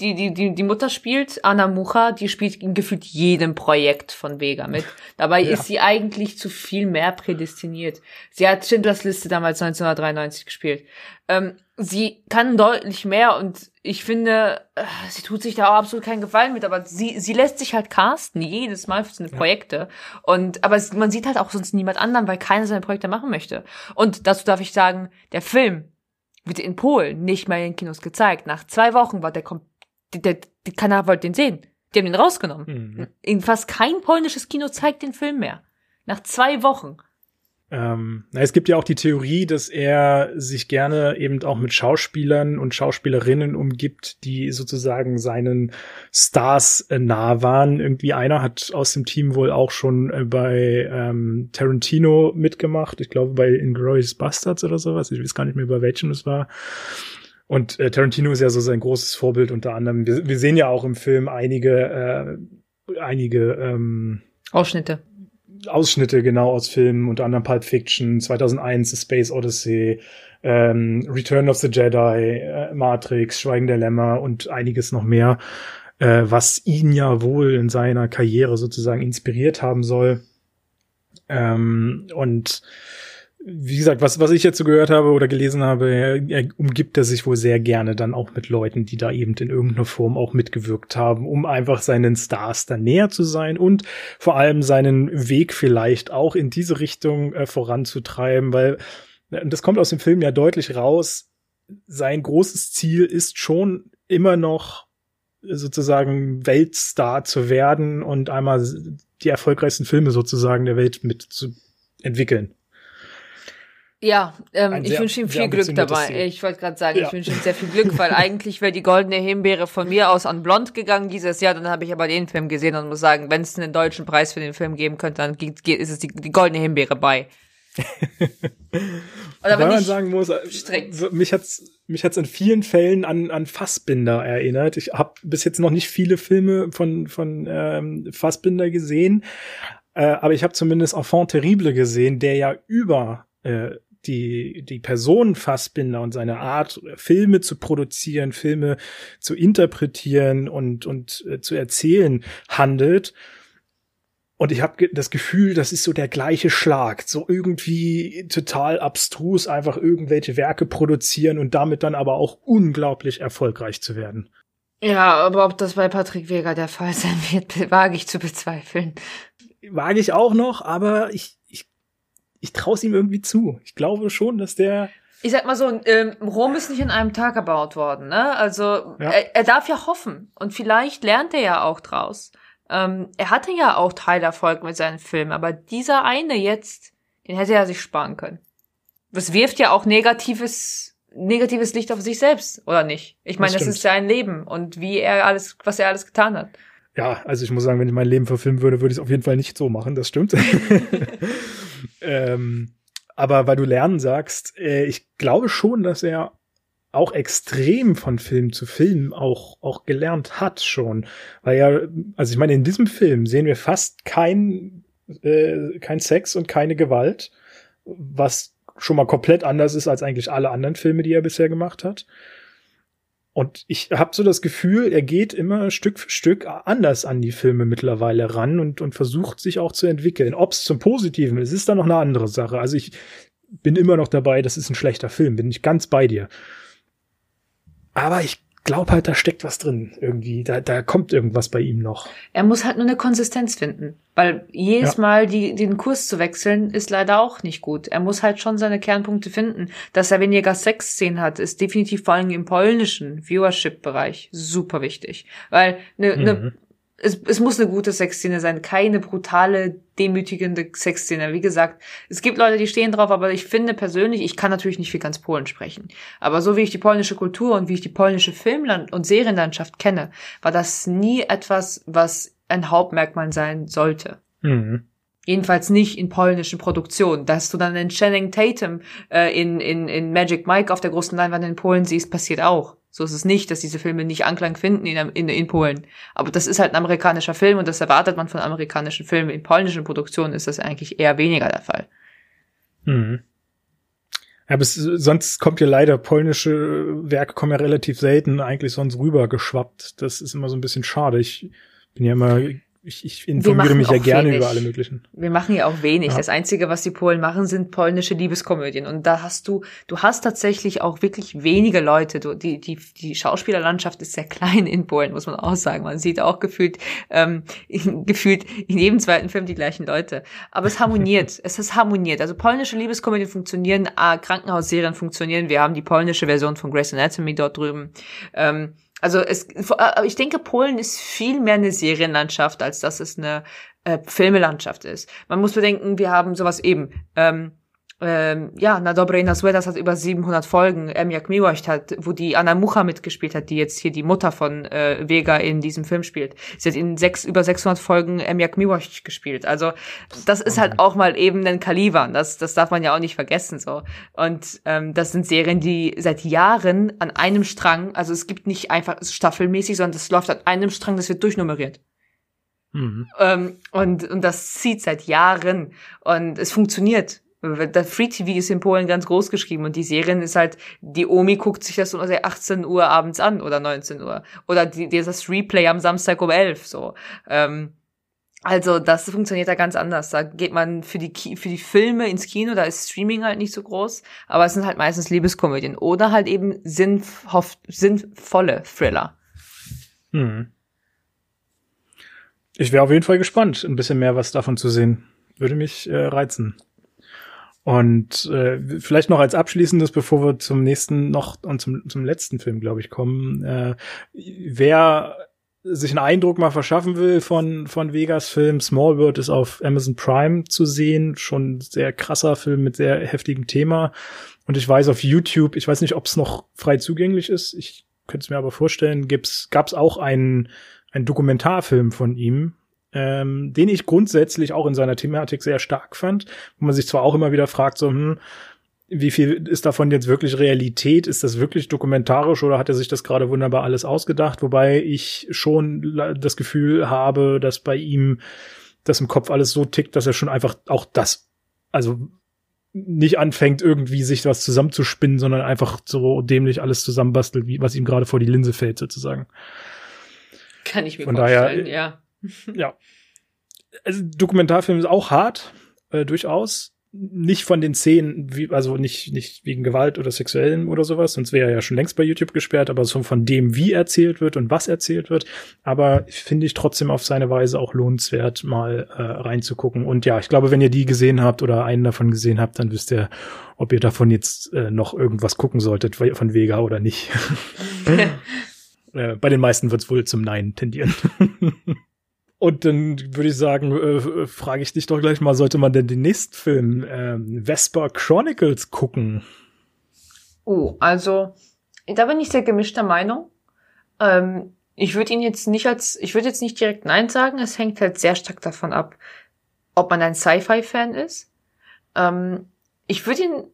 die, die, die, die Mutter spielt, Anna Mucha, die spielt in gefühlt jedem Projekt von Vega mit. Dabei ja. ist sie eigentlich zu viel mehr prädestiniert. Sie hat Schindlers Liste damals 1993 gespielt. Ähm, sie kann deutlich mehr und ich finde, äh, sie tut sich da auch absolut keinen Gefallen mit, aber sie, sie lässt sich halt casten, jedes Mal für seine Projekte. Und, aber man sieht halt auch sonst niemand anderen, weil keiner seine Projekte machen möchte. Und dazu darf ich sagen, der Film wird in Polen nicht mehr in den Kinos gezeigt. Nach zwei Wochen war der, der, der, der Kanal wollte den sehen. Die haben den rausgenommen. Mhm. In fast kein polnisches Kino zeigt den Film mehr. Nach zwei Wochen. Ähm, es gibt ja auch die Theorie, dass er sich gerne eben auch mit Schauspielern und Schauspielerinnen umgibt, die sozusagen seinen Stars äh, nah waren. Irgendwie einer hat aus dem Team wohl auch schon äh, bei ähm, Tarantino mitgemacht. Ich glaube bei Inglourious Bastards oder sowas. Ich weiß gar nicht mehr, bei welchem es war. Und äh, Tarantino ist ja so sein großes Vorbild unter anderem. Wir, wir sehen ja auch im Film einige, äh, einige ähm, Ausschnitte Ausschnitte genau aus Filmen, unter anderem Pulp Fiction, 2001, The Space Odyssey, ähm, Return of the Jedi, äh, Matrix, Schweigen der Lämmer und einiges noch mehr, äh, was ihn ja wohl in seiner Karriere sozusagen inspiriert haben soll. Ähm, und wie gesagt, was, was ich jetzt so gehört habe oder gelesen habe, er, er umgibt er sich wohl sehr gerne dann auch mit Leuten, die da eben in irgendeiner Form auch mitgewirkt haben, um einfach seinen Stars dann näher zu sein und vor allem seinen Weg vielleicht auch in diese Richtung äh, voranzutreiben, weil äh, das kommt aus dem Film ja deutlich raus, sein großes Ziel ist schon immer noch sozusagen Weltstar zu werden und einmal die erfolgreichsten Filme sozusagen der Welt mit zu entwickeln. Ja, ähm, ich wünsche ihm viel Glück dabei. Ziel. Ich wollte gerade sagen, ja. ich wünsche ihm sehr viel Glück, weil eigentlich wäre die goldene Himbeere von mir aus an Blond gegangen dieses Jahr. Dann habe ich aber den Film gesehen und muss sagen, wenn es einen deutschen Preis für den Film geben könnte, dann ist es die, die goldene Himbeere bei. Oder wenn man sagen muss, äh, strikt. mich hat's mich hat's in vielen Fällen an an Fassbinder erinnert. Ich habe bis jetzt noch nicht viele Filme von von ähm, Fassbinder gesehen, äh, aber ich habe zumindest Enfant terrible gesehen, der ja über äh, die, die Person Fassbinder und seine Art, Filme zu produzieren, Filme zu interpretieren und, und äh, zu erzählen handelt. Und ich habe das Gefühl, das ist so der gleiche Schlag. So irgendwie total abstrus, einfach irgendwelche Werke produzieren und damit dann aber auch unglaublich erfolgreich zu werden. Ja, aber ob das bei Patrick Vega der Fall sein wird, wage ich zu bezweifeln. Wage ich auch noch, aber ich, ich traue es ihm irgendwie zu. Ich glaube schon, dass der. Ich sag mal so, ähm, Rom ist nicht in einem Tag erbaut worden, ne? Also ja. er, er darf ja hoffen und vielleicht lernt er ja auch draus. Ähm, er hatte ja auch Teilerfolg mit seinen Filmen, aber dieser eine jetzt, den hätte er sich sparen können. Das wirft ja auch negatives negatives Licht auf sich selbst, oder nicht? Ich meine, das, das ist sein Leben und wie er alles, was er alles getan hat. Ja, also ich muss sagen, wenn ich mein Leben verfilmen würde, würde ich es auf jeden Fall nicht so machen, das stimmt. ähm, aber weil du lernen sagst, äh, ich glaube schon, dass er auch extrem von Film zu Film auch, auch gelernt hat schon. Weil ja, also ich meine, in diesem Film sehen wir fast kein, äh, kein Sex und keine Gewalt, was schon mal komplett anders ist als eigentlich alle anderen Filme, die er bisher gemacht hat. Und ich habe so das Gefühl, er geht immer Stück für Stück anders an die Filme mittlerweile ran und, und versucht sich auch zu entwickeln. Ob es zum Positiven ist, ist dann noch eine andere Sache. Also ich bin immer noch dabei, das ist ein schlechter Film, bin ich ganz bei dir. Aber ich glaube halt, da steckt was drin irgendwie. Da, da kommt irgendwas bei ihm noch. Er muss halt nur eine Konsistenz finden. Weil jedes ja. Mal die, den Kurs zu wechseln, ist leider auch nicht gut. Er muss halt schon seine Kernpunkte finden. Dass er weniger Sexszenen hat, ist definitiv vor allem im polnischen Viewership-Bereich super wichtig. Weil eine, mhm. ne es, es muss eine gute Sexszene sein, keine brutale, demütigende Sexszene. Wie gesagt, es gibt Leute, die stehen drauf, aber ich finde persönlich, ich kann natürlich nicht für ganz Polen sprechen. Aber so wie ich die polnische Kultur und wie ich die polnische Filmland- und Serienlandschaft kenne, war das nie etwas, was ein Hauptmerkmal sein sollte. Mhm. Jedenfalls nicht in polnischen Produktionen. Dass du dann den Channing Tatum äh, in, in, in Magic Mike auf der großen Leinwand in Polen siehst, passiert auch. So ist es nicht, dass diese Filme nicht Anklang finden in, in, in Polen. Aber das ist halt ein amerikanischer Film und das erwartet man von amerikanischen Filmen. In polnischen Produktionen ist das eigentlich eher weniger der Fall. Mhm. Aber es, sonst kommt ja leider polnische Werke kommen ja relativ selten eigentlich sonst rüber geschwappt. Das ist immer so ein bisschen schade. Ich bin ja immer ich, ich informiere mich ja gerne wenig. über alle möglichen. Wir machen ja auch wenig. Ja. Das Einzige, was die Polen machen, sind polnische Liebeskomödien. Und da hast du, du hast tatsächlich auch wirklich wenige Leute. Du, die, die, die Schauspielerlandschaft ist sehr klein in Polen, muss man auch sagen. Man sieht auch gefühlt, ähm, gefühlt in jedem zweiten Film die gleichen Leute. Aber es harmoniert. es ist harmoniert. Also polnische Liebeskomödien funktionieren, äh, Krankenhausserien funktionieren. Wir haben die polnische Version von Grey's Anatomy dort drüben. Ähm, also es, äh, ich denke, Polen ist viel mehr eine Serienlandschaft, als dass es eine äh, Filmelandschaft ist. Man muss bedenken, wir haben sowas eben. Ähm, ähm, ja, Na Dobre na Złe, das hat über 700 Folgen. Emiak Miłość hat, wo die Anna Mucha mitgespielt hat, die jetzt hier die Mutter von äh, Vega in diesem Film spielt. Sie hat in sechs, über 600 Folgen Emiak Miłość gespielt. Also das ist halt auch mal eben ein Kaliber. Das, das darf man ja auch nicht vergessen so. Und ähm, das sind Serien, die seit Jahren an einem Strang, also es gibt nicht einfach staffelmäßig, sondern das läuft an einem Strang, das wird durchnummeriert. Mhm. Ähm, und, und das zieht seit Jahren und es funktioniert. Das Free TV ist in Polen ganz groß geschrieben und die Serien ist halt, die Omi guckt sich das um 18 Uhr abends an oder 19 Uhr. Oder die, dieses Replay am Samstag um 11 so. Ähm, also das funktioniert da ganz anders. Da geht man für die, Ki für die Filme ins Kino, da ist Streaming halt nicht so groß, aber es sind halt meistens Liebeskomödien oder halt eben sinnhoff, sinnvolle Thriller. Hm. Ich wäre auf jeden Fall gespannt, ein bisschen mehr was davon zu sehen. Würde mich äh, reizen. Und äh, vielleicht noch als abschließendes, bevor wir zum nächsten noch und zum, zum letzten Film, glaube ich, kommen. Äh, wer sich einen Eindruck mal verschaffen will von, von Vegas Film, Small World ist auf Amazon Prime zu sehen. Schon sehr krasser Film mit sehr heftigem Thema. Und ich weiß auf YouTube, ich weiß nicht, ob es noch frei zugänglich ist. Ich könnte es mir aber vorstellen, gibt's, gab's auch einen, einen Dokumentarfilm von ihm, ähm, den ich grundsätzlich auch in seiner Thematik sehr stark fand, wo man sich zwar auch immer wieder fragt, so, hm, wie viel ist davon jetzt wirklich Realität? Ist das wirklich dokumentarisch oder hat er sich das gerade wunderbar alles ausgedacht? Wobei ich schon das Gefühl habe, dass bei ihm das im Kopf alles so tickt, dass er schon einfach auch das, also nicht anfängt, irgendwie sich was zusammenzuspinnen, sondern einfach so dämlich alles zusammenbastelt, wie was ihm gerade vor die Linse fällt, sozusagen. Kann ich mir Von vorstellen, daher, ja. ja. Also Dokumentarfilm ist auch hart, äh, durchaus. Nicht von den Szenen, wie, also nicht, nicht wegen Gewalt oder Sexuellen oder sowas, sonst wäre er ja schon längst bei YouTube gesperrt, aber so von dem, wie erzählt wird und was erzählt wird. Aber finde ich trotzdem auf seine Weise auch lohnenswert, mal äh, reinzugucken. Und ja, ich glaube, wenn ihr die gesehen habt oder einen davon gesehen habt, dann wisst ihr, ob ihr davon jetzt äh, noch irgendwas gucken solltet von Vega oder nicht. äh, bei den meisten wird es wohl zum Nein tendieren. Und dann würde ich sagen, äh, frage ich dich doch gleich mal, sollte man denn den nächsten Film äh, Vesper Chronicles gucken? Oh, also da bin ich sehr gemischter Meinung. Ähm, ich würde ihn jetzt nicht als, ich würde jetzt nicht direkt Nein sagen. Es hängt halt sehr stark davon ab, ob man ein Sci-Fi-Fan ist. Ähm, ich würde ihn,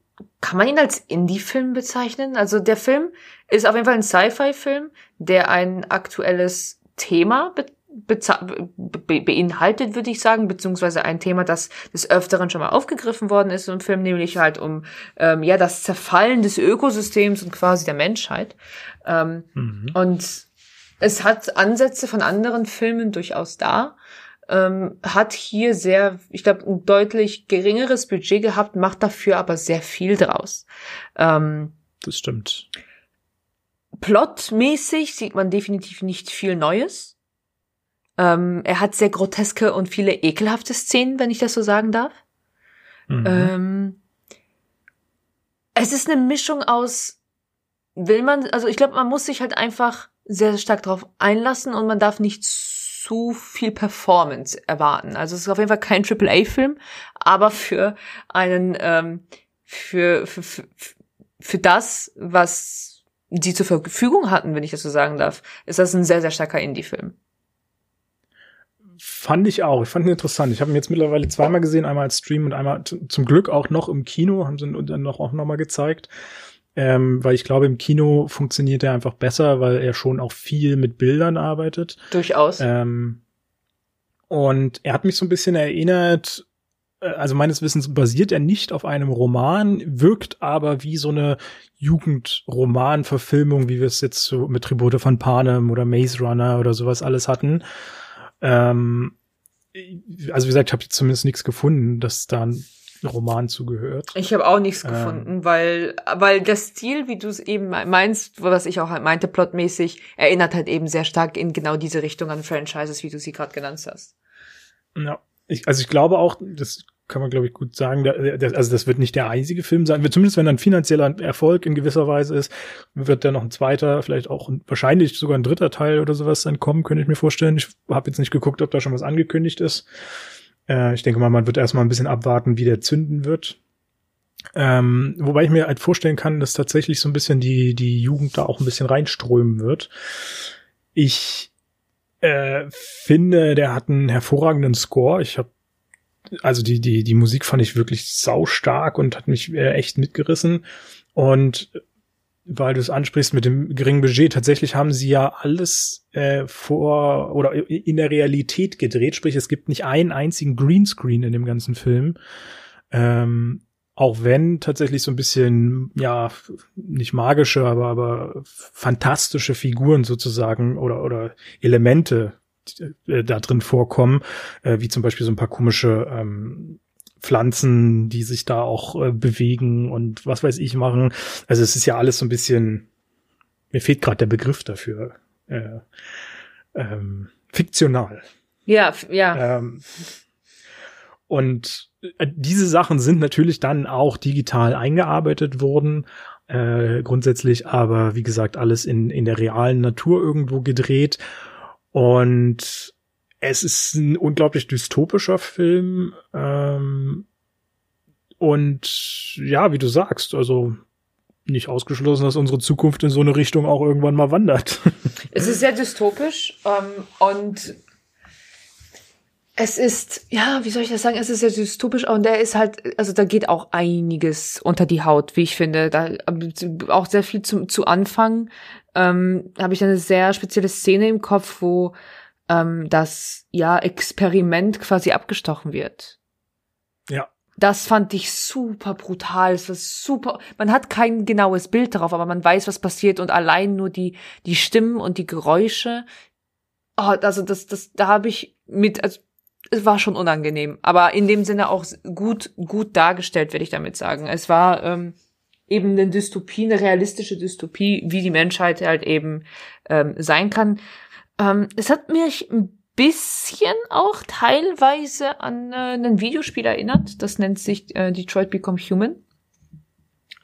kann man ihn als Indie-Film bezeichnen? Also der Film ist auf jeden Fall ein Sci-Fi-Film, der ein aktuelles Thema be beinhaltet, würde ich sagen, beziehungsweise ein Thema, das des Öfteren schon mal aufgegriffen worden ist im Film, nämlich halt um ähm, ja das Zerfallen des Ökosystems und quasi der Menschheit. Ähm, mhm. Und es hat Ansätze von anderen Filmen durchaus da. Ähm, hat hier sehr, ich glaube, ein deutlich geringeres Budget gehabt, macht dafür aber sehr viel draus. Ähm, das stimmt. Plotmäßig sieht man definitiv nicht viel Neues ähm, er hat sehr groteske und viele ekelhafte Szenen, wenn ich das so sagen darf. Mhm. Ähm, es ist eine Mischung aus, will man, also ich glaube, man muss sich halt einfach sehr stark darauf einlassen und man darf nicht zu viel Performance erwarten. Also es ist auf jeden Fall kein AAA-Film, aber für einen, ähm, für, für, für, für das, was die zur Verfügung hatten, wenn ich das so sagen darf, ist das ein sehr, sehr starker Indie-Film. Fand ich auch. Ich fand ihn interessant. Ich habe ihn jetzt mittlerweile zweimal gesehen, einmal als Stream und einmal zum Glück auch noch im Kino, haben sie ihn dann noch auch nochmal gezeigt. Ähm, weil ich glaube, im Kino funktioniert er einfach besser, weil er schon auch viel mit Bildern arbeitet. Durchaus. Ähm, und er hat mich so ein bisschen erinnert, äh, also meines Wissens basiert er nicht auf einem Roman, wirkt aber wie so eine Jugendroman-Verfilmung, wie wir es jetzt so mit Tribute von Panem oder Maze Runner oder sowas alles hatten. Ähm, also wie gesagt, ich habe zumindest nichts gefunden, dass da ein Roman zugehört. Ich habe auch nichts ähm. gefunden, weil weil der Stil, wie du es eben meinst, was ich auch halt meinte, plotmäßig, erinnert halt eben sehr stark in genau diese Richtung an Franchises, wie du sie gerade genannt hast. Ja, ich, also ich glaube auch, das kann man glaube ich gut sagen, also das wird nicht der einzige Film sein, zumindest wenn er ein finanzieller Erfolg in gewisser Weise ist, wird da noch ein zweiter, vielleicht auch wahrscheinlich sogar ein dritter Teil oder sowas dann kommen, könnte ich mir vorstellen. Ich habe jetzt nicht geguckt, ob da schon was angekündigt ist. Äh, ich denke mal, man wird erstmal ein bisschen abwarten, wie der zünden wird. Ähm, wobei ich mir halt vorstellen kann, dass tatsächlich so ein bisschen die, die Jugend da auch ein bisschen reinströmen wird. Ich äh, finde, der hat einen hervorragenden Score. Ich habe also die, die, die Musik fand ich wirklich sau stark und hat mich äh, echt mitgerissen. Und weil du es ansprichst mit dem geringen Budget, tatsächlich haben sie ja alles äh, vor oder in der Realität gedreht, sprich es gibt nicht einen einzigen Greenscreen in dem ganzen Film. Ähm, auch wenn tatsächlich so ein bisschen, ja, nicht magische, aber, aber fantastische Figuren sozusagen oder, oder Elemente äh, da drin vorkommen, äh, wie zum Beispiel so ein paar komische ähm, Pflanzen, die sich da auch äh, bewegen und was weiß ich machen. Also es ist ja alles so ein bisschen, mir fehlt gerade der Begriff dafür, äh, ähm, fiktional. Ja, ja. Ähm, und äh, diese Sachen sind natürlich dann auch digital eingearbeitet worden. Äh, grundsätzlich aber, wie gesagt, alles in, in der realen Natur irgendwo gedreht. Und es ist ein unglaublich dystopischer Film. Ähm, und ja, wie du sagst, also nicht ausgeschlossen, dass unsere Zukunft in so eine Richtung auch irgendwann mal wandert. Es ist sehr dystopisch ähm, und es ist, ja, wie soll ich das sagen? Es ist sehr dystopisch und der ist halt, also da geht auch einiges unter die Haut, wie ich finde. Da auch sehr viel zum, zu Anfang ähm, habe ich eine sehr spezielle Szene im Kopf, wo ähm, das ja Experiment quasi abgestochen wird. Ja. Das fand ich super brutal. Es war super. Man hat kein genaues Bild darauf, aber man weiß, was passiert und allein nur die die Stimmen und die Geräusche. Oh, also das das da habe ich mit also es war schon unangenehm, aber in dem Sinne auch gut gut dargestellt, würde ich damit sagen. Es war ähm, eben eine Dystopie, eine realistische Dystopie, wie die Menschheit halt eben ähm, sein kann. Ähm, es hat mich ein bisschen auch teilweise an äh, einen Videospiel erinnert. Das nennt sich äh, Detroit Become Human.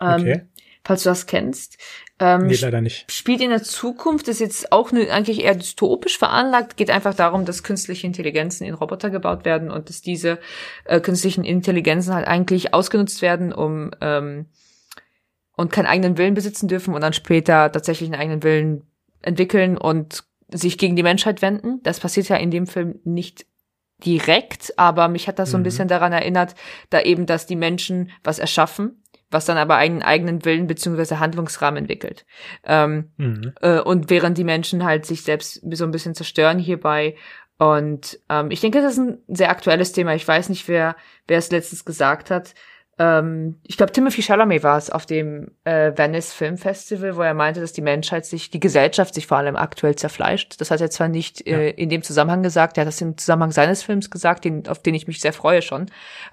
Ähm, okay. Falls du das kennst. Ähm, nee, leider nicht. Spielt in der Zukunft, ist jetzt auch ne, eigentlich eher dystopisch veranlagt, geht einfach darum, dass künstliche Intelligenzen in Roboter gebaut werden und dass diese äh, künstlichen Intelligenzen halt eigentlich ausgenutzt werden, um ähm, und keinen eigenen Willen besitzen dürfen und dann später tatsächlich einen eigenen Willen entwickeln und sich gegen die Menschheit wenden. Das passiert ja in dem Film nicht direkt, aber mich hat das so ein mhm. bisschen daran erinnert, da eben, dass die Menschen was erschaffen, was dann aber einen eigenen Willen beziehungsweise Handlungsrahmen entwickelt. Ähm, mhm. äh, und während die Menschen halt sich selbst so ein bisschen zerstören hierbei. Und ähm, ich denke, das ist ein sehr aktuelles Thema. Ich weiß nicht, wer wer es letztens gesagt hat ähm, ich glaube, Timothy Chalamet war es auf dem äh, Venice Film Festival, wo er meinte, dass die Menschheit sich, die Gesellschaft sich vor allem aktuell zerfleischt. Das hat er zwar nicht äh, ja. in dem Zusammenhang gesagt, er hat das im Zusammenhang seines Films gesagt, den, auf den ich mich sehr freue schon.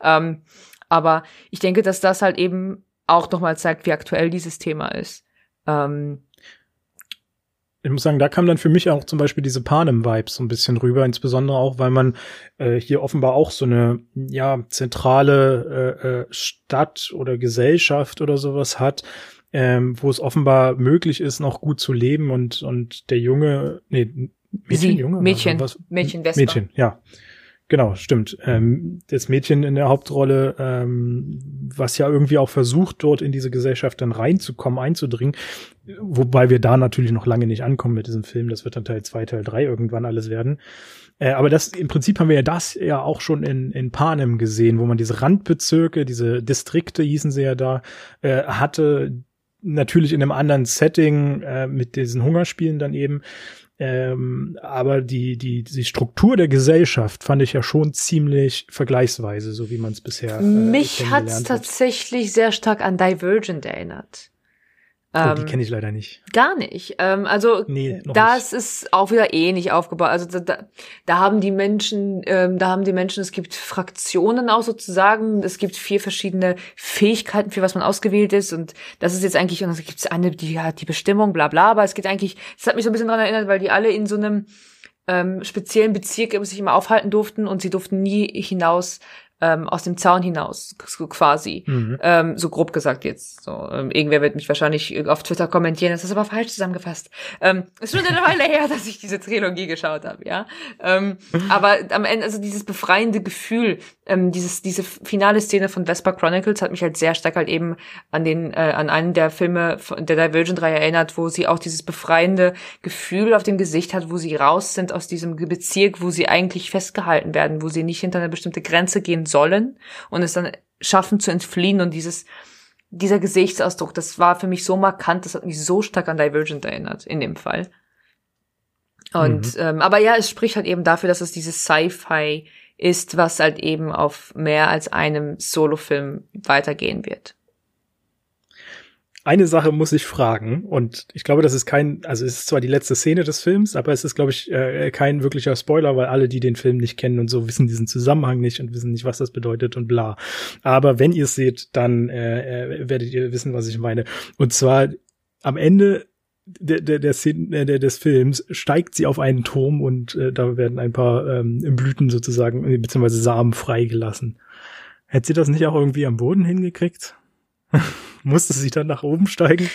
Ähm, aber ich denke, dass das halt eben auch nochmal zeigt, wie aktuell dieses Thema ist. Ähm, ich muss sagen, da kam dann für mich auch zum Beispiel diese Panem-Vibes so ein bisschen rüber, insbesondere auch, weil man äh, hier offenbar auch so eine ja zentrale äh, äh, Stadt oder Gesellschaft oder sowas hat, ähm, wo es offenbar möglich ist, noch gut zu leben und und der Junge, nee, Mädchen, Sie, Junge, Mädchen, was? Mädchen, Vespa. Mädchen, ja, Genau, stimmt. Ähm, das Mädchen in der Hauptrolle, ähm, was ja irgendwie auch versucht, dort in diese Gesellschaft dann reinzukommen, einzudringen, wobei wir da natürlich noch lange nicht ankommen mit diesem Film. Das wird dann Teil zwei, Teil drei irgendwann alles werden. Äh, aber das im Prinzip haben wir ja das ja auch schon in, in Panem gesehen, wo man diese Randbezirke, diese Distrikte hießen sie ja da, äh, hatte, natürlich in einem anderen Setting äh, mit diesen Hungerspielen dann eben. Ähm, aber die, die, die Struktur der Gesellschaft fand ich ja schon ziemlich vergleichsweise, so wie man es bisher. Äh, Mich hat's tatsächlich sehr stark an Divergent erinnert. Oh, die kenne ich leider nicht. Gar nicht. Ähm, also Nee, das ist auch wieder ähnlich aufgebaut. Also da, da, da haben die Menschen, ähm, da haben die Menschen, es gibt Fraktionen auch sozusagen. Es gibt vier verschiedene Fähigkeiten, für was man ausgewählt ist. Und das ist jetzt eigentlich, und es gibt eine, die hat die Bestimmung, bla bla, aber es geht eigentlich, das hat mich so ein bisschen daran erinnert, weil die alle in so einem ähm, speziellen Bezirk sich immer aufhalten durften und sie durften nie hinaus ähm, aus dem Zaun hinaus, so quasi. Mhm. Ähm, so grob gesagt jetzt. So, ähm, irgendwer wird mich wahrscheinlich auf Twitter kommentieren, das ist aber falsch zusammengefasst. Ähm, ist schon eine Weile her, dass ich diese Trilogie geschaut habe, ja. Ähm, aber am Ende, also dieses befreiende Gefühl, ähm, dieses, diese finale Szene von Vespa Chronicles hat mich halt sehr stark halt eben an den, äh, an einen der Filme von der Divergent-Reihe erinnert, wo sie auch dieses befreiende Gefühl auf dem Gesicht hat, wo sie raus sind aus diesem Bezirk, wo sie eigentlich festgehalten werden, wo sie nicht hinter eine bestimmte Grenze gehen sollen und es dann schaffen zu entfliehen und dieses, dieser Gesichtsausdruck, das war für mich so markant, das hat mich so stark an Divergent erinnert, in dem Fall. Und, ähm, aber ja, es spricht halt eben dafür, dass es dieses Sci-Fi ist, was halt eben auf mehr als einem Solofilm weitergehen wird. Eine Sache muss ich fragen, und ich glaube, das ist kein, also es ist zwar die letzte Szene des Films, aber es ist, glaube ich, äh, kein wirklicher Spoiler, weil alle, die den Film nicht kennen und so, wissen diesen Zusammenhang nicht und wissen nicht, was das bedeutet und bla. Aber wenn ihr es seht, dann äh, äh, werdet ihr wissen, was ich meine. Und zwar am Ende der, der, der Szene, äh, der, des Films steigt sie auf einen Turm und äh, da werden ein paar ähm, Blüten sozusagen, äh, beziehungsweise Samen freigelassen. Hätte sie das nicht auch irgendwie am Boden hingekriegt? Musste sie dann nach oben steigen?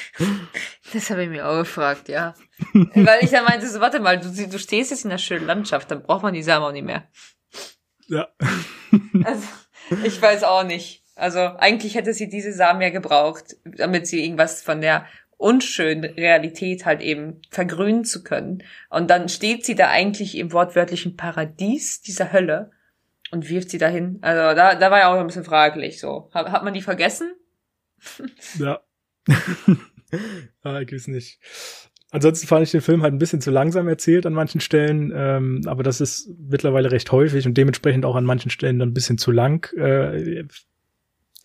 Das habe ich mir auch gefragt, ja. Weil ich dann meinte, so, warte mal, du, du stehst jetzt in einer schönen Landschaft, dann braucht man die Samen auch nicht mehr. Ja. Also, ich weiß auch nicht. Also, eigentlich hätte sie diese Samen ja gebraucht, damit sie irgendwas von der unschönen Realität halt eben vergrünen zu können. Und dann steht sie da eigentlich im wortwörtlichen Paradies dieser Hölle und wirft sie dahin. Also, da, da war ja auch ein bisschen fraglich, so. Hat, hat man die vergessen? Ja. ah, ich weiß nicht. Ansonsten fand ich den Film halt ein bisschen zu langsam erzählt an manchen Stellen, ähm, aber das ist mittlerweile recht häufig und dementsprechend auch an manchen Stellen dann ein bisschen zu lang. Äh,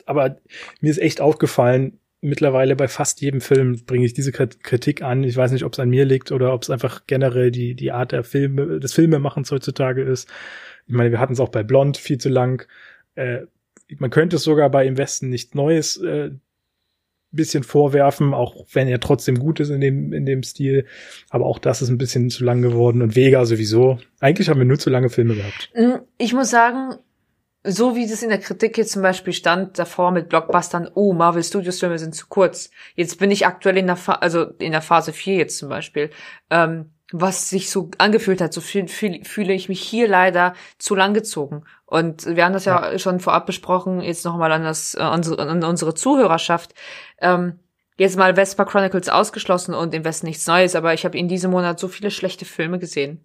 aber mir ist echt aufgefallen, mittlerweile bei fast jedem Film bringe ich diese Kritik an. Ich weiß nicht, ob es an mir liegt oder ob es einfach generell die, die Art der Filme, des Filmemachens heutzutage ist. Ich meine, wir hatten es auch bei Blond viel zu lang. Äh, man könnte es sogar bei Im Westen nicht Neues äh, bisschen vorwerfen, auch wenn er trotzdem gut ist in dem, in dem Stil. Aber auch das ist ein bisschen zu lang geworden und Vega sowieso. Eigentlich haben wir nur zu lange Filme gehabt. Ich muss sagen, so wie das in der Kritik jetzt zum Beispiel stand davor mit Blockbustern, oh, Marvel Studios Filme sind zu kurz. Jetzt bin ich aktuell in der, Fa also in der Phase 4 jetzt zum Beispiel. Ähm, was sich so angefühlt hat, so fühl, fühl, fühle ich mich hier leider zu lang gezogen. Und wir haben das ja, ja schon vorab besprochen, jetzt nochmal an, das, äh, unsere, an unsere Zuhörerschaft. Ähm, jetzt mal Vespa Chronicles ausgeschlossen und im Westen nichts Neues, aber ich habe in diesem Monat so viele schlechte Filme gesehen.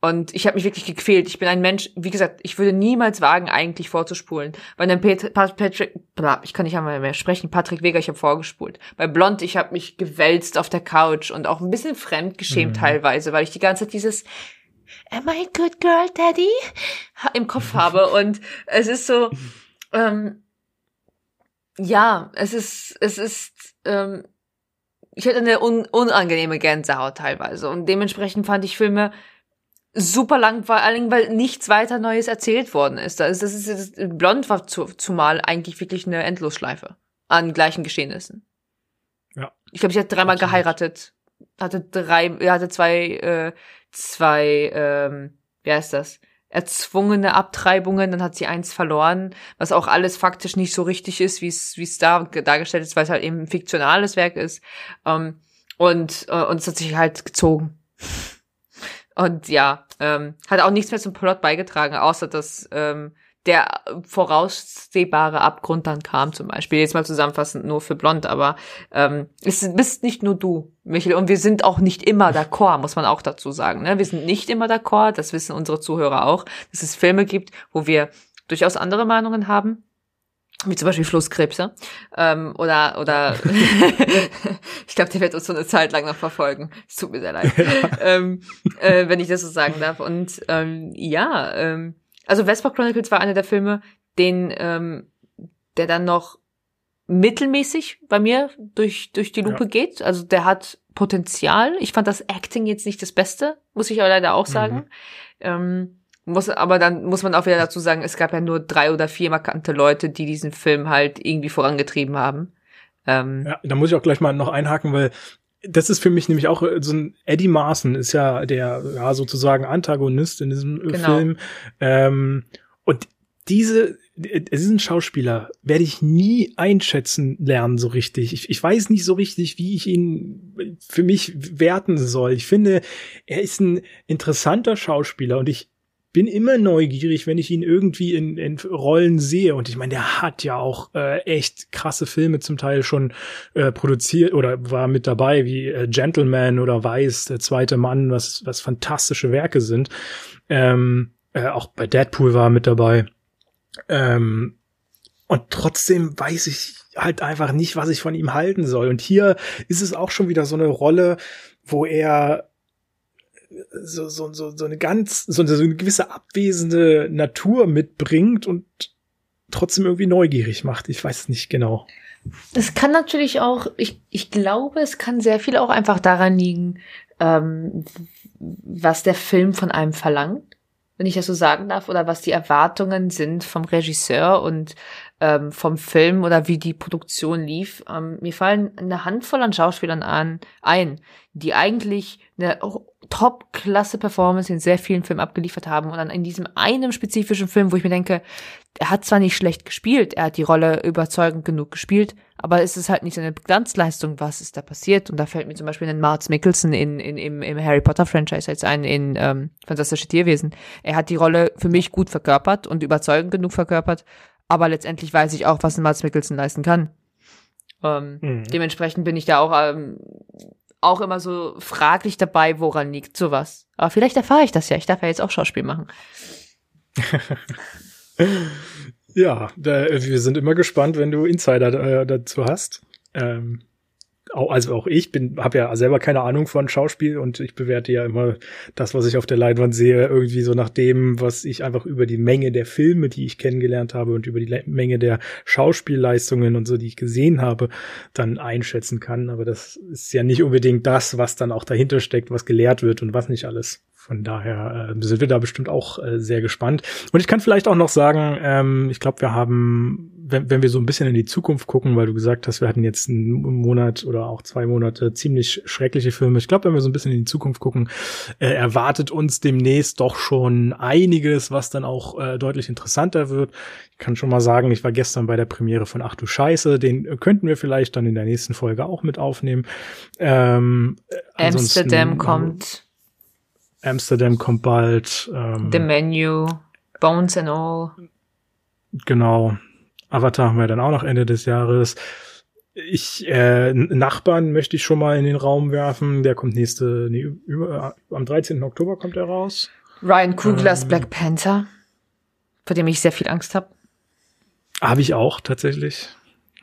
Und ich habe mich wirklich gequält. Ich bin ein Mensch, wie gesagt, ich würde niemals wagen, eigentlich vorzuspulen. Bei einem Pet Patrick, bla, ich kann nicht einmal mehr sprechen, Patrick Weger, ich habe vorgespult. Bei Blond, ich habe mich gewälzt auf der Couch und auch ein bisschen fremdgeschämt mhm. teilweise, weil ich die ganze Zeit dieses Am I a good girl, Daddy? im Kopf habe. Und es ist so, ähm, ja, es ist, es ist, ähm, ich hatte eine un unangenehme Gänsehaut teilweise. Und dementsprechend fand ich Filme super lang, vor allen Dingen, weil nichts weiter Neues erzählt worden ist. Das ist, das ist Blond war zu, zumal eigentlich wirklich eine Endlosschleife an gleichen Geschehnissen. Ja. Ich glaube, sie hat dreimal Absolut. geheiratet, hatte drei, er hatte zwei, äh, zwei, ähm, wie heißt das? Erzwungene Abtreibungen, dann hat sie eins verloren, was auch alles faktisch nicht so richtig ist, wie es wie es da dargestellt ist, weil es halt eben ein fiktionales Werk ist. Ähm, und äh, und es hat sich halt gezogen. Und ja, ähm, hat auch nichts mehr zum Plot beigetragen, außer dass ähm, der voraussehbare Abgrund dann kam zum Beispiel. Jetzt mal zusammenfassend nur für Blond, aber ähm, es bist nicht nur du, Michael, und wir sind auch nicht immer d'accord, muss man auch dazu sagen. Ne? Wir sind nicht immer d'accord, das wissen unsere Zuhörer auch, dass es Filme gibt, wo wir durchaus andere Meinungen haben wie zum Beispiel Flusskrebse ähm, oder oder ich glaube, der wird uns so eine Zeit lang noch verfolgen. Es tut mir sehr leid, ähm, äh, wenn ich das so sagen darf. Und ähm, ja, ähm, also Vespa Chronicles war einer der Filme, den ähm, der dann noch mittelmäßig bei mir durch, durch die Lupe ja. geht. Also der hat Potenzial. Ich fand das Acting jetzt nicht das Beste, muss ich aber leider auch sagen. Mhm. Ähm, muss, aber dann muss man auch wieder dazu sagen, es gab ja nur drei oder vier markante Leute, die diesen Film halt irgendwie vorangetrieben haben. Ähm, ja, da muss ich auch gleich mal noch einhaken, weil das ist für mich nämlich auch äh, so ein Eddie Marson ist ja der ja sozusagen Antagonist in diesem äh, genau. Film ähm, und diese diesen Schauspieler werde ich nie einschätzen lernen so richtig. Ich, ich weiß nicht so richtig, wie ich ihn für mich werten soll. Ich finde, er ist ein interessanter Schauspieler und ich bin immer neugierig, wenn ich ihn irgendwie in, in Rollen sehe. Und ich meine, der hat ja auch äh, echt krasse Filme zum Teil schon äh, produziert oder war mit dabei, wie äh, Gentleman oder Weiß, der zweite Mann, was, was fantastische Werke sind. Ähm, äh, auch bei Deadpool war er mit dabei. Ähm, und trotzdem weiß ich halt einfach nicht, was ich von ihm halten soll. Und hier ist es auch schon wieder so eine Rolle, wo er so, so, so, so eine ganz, so eine, so eine gewisse abwesende Natur mitbringt und trotzdem irgendwie neugierig macht. Ich weiß nicht genau. Es kann natürlich auch, ich, ich glaube, es kann sehr viel auch einfach daran liegen, ähm, was der Film von einem verlangt, wenn ich das so sagen darf, oder was die Erwartungen sind vom Regisseur und ähm, vom Film oder wie die Produktion lief. Ähm, mir fallen eine Handvoll an Schauspielern an, ein, die eigentlich eine Top-Klasse-Performance in sehr vielen Filmen abgeliefert haben und dann in diesem einen spezifischen Film, wo ich mir denke, er hat zwar nicht schlecht gespielt, er hat die Rolle überzeugend genug gespielt, aber es ist halt nicht seine Glanzleistung, was ist da passiert. Und da fällt mir zum Beispiel ein Marz Mickelson in, in, im, im Harry Potter-Franchise als ein in ähm, Fantastische Tierwesen. Er hat die Rolle für mich gut verkörpert und überzeugend genug verkörpert, aber letztendlich weiß ich auch, was ein Marz Mickelson leisten kann. Ähm, mhm. Dementsprechend bin ich da auch ähm, auch immer so fraglich dabei, woran liegt sowas. Aber vielleicht erfahre ich das ja. Ich darf ja jetzt auch Schauspiel machen. ja, da, wir sind immer gespannt, wenn du Insider äh, dazu hast. Ähm, also auch ich bin, habe ja selber keine Ahnung von Schauspiel und ich bewerte ja immer das, was ich auf der Leinwand sehe, irgendwie so nach dem, was ich einfach über die Menge der Filme, die ich kennengelernt habe und über die Menge der Schauspielleistungen und so, die ich gesehen habe, dann einschätzen kann. Aber das ist ja nicht unbedingt das, was dann auch dahinter steckt, was gelehrt wird und was nicht alles. Von daher äh, sind wir da bestimmt auch äh, sehr gespannt. Und ich kann vielleicht auch noch sagen, ähm, ich glaube, wir haben, wenn, wenn wir so ein bisschen in die Zukunft gucken, weil du gesagt hast, wir hatten jetzt einen Monat oder auch zwei Monate ziemlich schreckliche Filme. Ich glaube, wenn wir so ein bisschen in die Zukunft gucken, äh, erwartet uns demnächst doch schon einiges, was dann auch äh, deutlich interessanter wird. Ich kann schon mal sagen, ich war gestern bei der Premiere von Ach du Scheiße, den könnten wir vielleicht dann in der nächsten Folge auch mit aufnehmen. Ähm, Amsterdam kommt Amsterdam kommt bald. Ähm, The Menu, Bones and All. Genau. Avatar haben wir dann auch noch Ende des Jahres. Ich, äh, Nachbarn möchte ich schon mal in den Raum werfen. Der kommt nächste, nee, über, am 13. Oktober kommt er raus. Ryan Kuglers ähm, Black Panther, vor dem ich sehr viel Angst habe. Habe ich auch tatsächlich.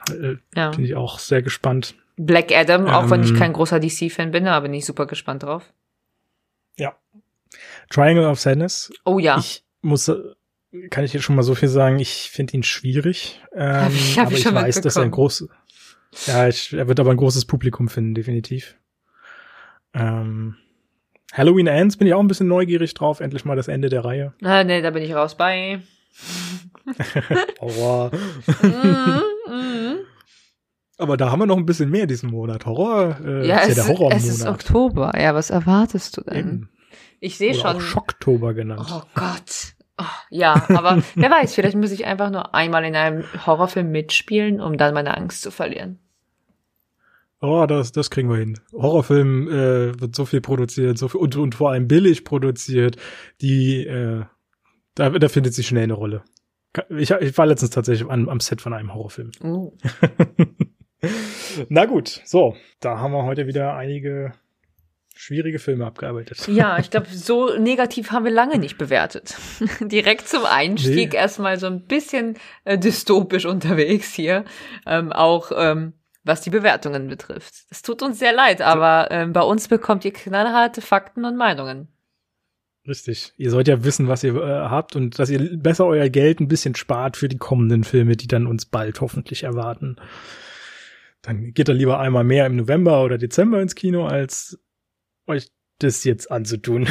Äh, ja. Bin ich auch sehr gespannt. Black Adam, auch ähm, wenn ich ähm, kein großer DC-Fan bin, aber bin ich super gespannt drauf. Ja. Triangle of Sadness. Oh ja. Ich muss, kann ich dir schon mal so viel sagen, ich finde ihn schwierig. Ähm, ich aber ich weiß, dass er ein großes, ja, ich, er wird aber ein großes Publikum finden, definitiv. Ähm, Halloween Ends bin ich auch ein bisschen neugierig drauf, endlich mal das Ende der Reihe. Ah, nee, da bin ich raus bei. Horror. mm, mm. Aber da haben wir noch ein bisschen mehr diesen Monat. Horror äh, ja, ist ja der Horrormonat. Es ist Oktober. Ja, was erwartest du denn? Eben. Ich sehe schon. Schocktober genannt. Oh Gott. Oh, ja, aber wer weiß, vielleicht muss ich einfach nur einmal in einem Horrorfilm mitspielen, um dann meine Angst zu verlieren. Oh, das, das kriegen wir hin. Horrorfilm äh, wird so viel produziert, so viel und, und vor allem billig produziert, die äh, da, da findet sich schnell eine Rolle. Ich, ich war letztens tatsächlich am, am Set von einem Horrorfilm. Oh. Na gut, so, da haben wir heute wieder einige schwierige Filme abgearbeitet. Ja, ich glaube, so negativ haben wir lange nicht bewertet. Direkt zum Einstieg nee. erstmal so ein bisschen äh, dystopisch unterwegs hier, ähm, auch ähm, was die Bewertungen betrifft. Es tut uns sehr leid, aber ähm, bei uns bekommt ihr knallharte Fakten und Meinungen. Richtig. Ihr sollt ja wissen, was ihr äh, habt und dass ihr besser euer Geld ein bisschen spart für die kommenden Filme, die dann uns bald hoffentlich erwarten. Dann geht er lieber einmal mehr im November oder Dezember ins Kino, als euch das jetzt anzutun.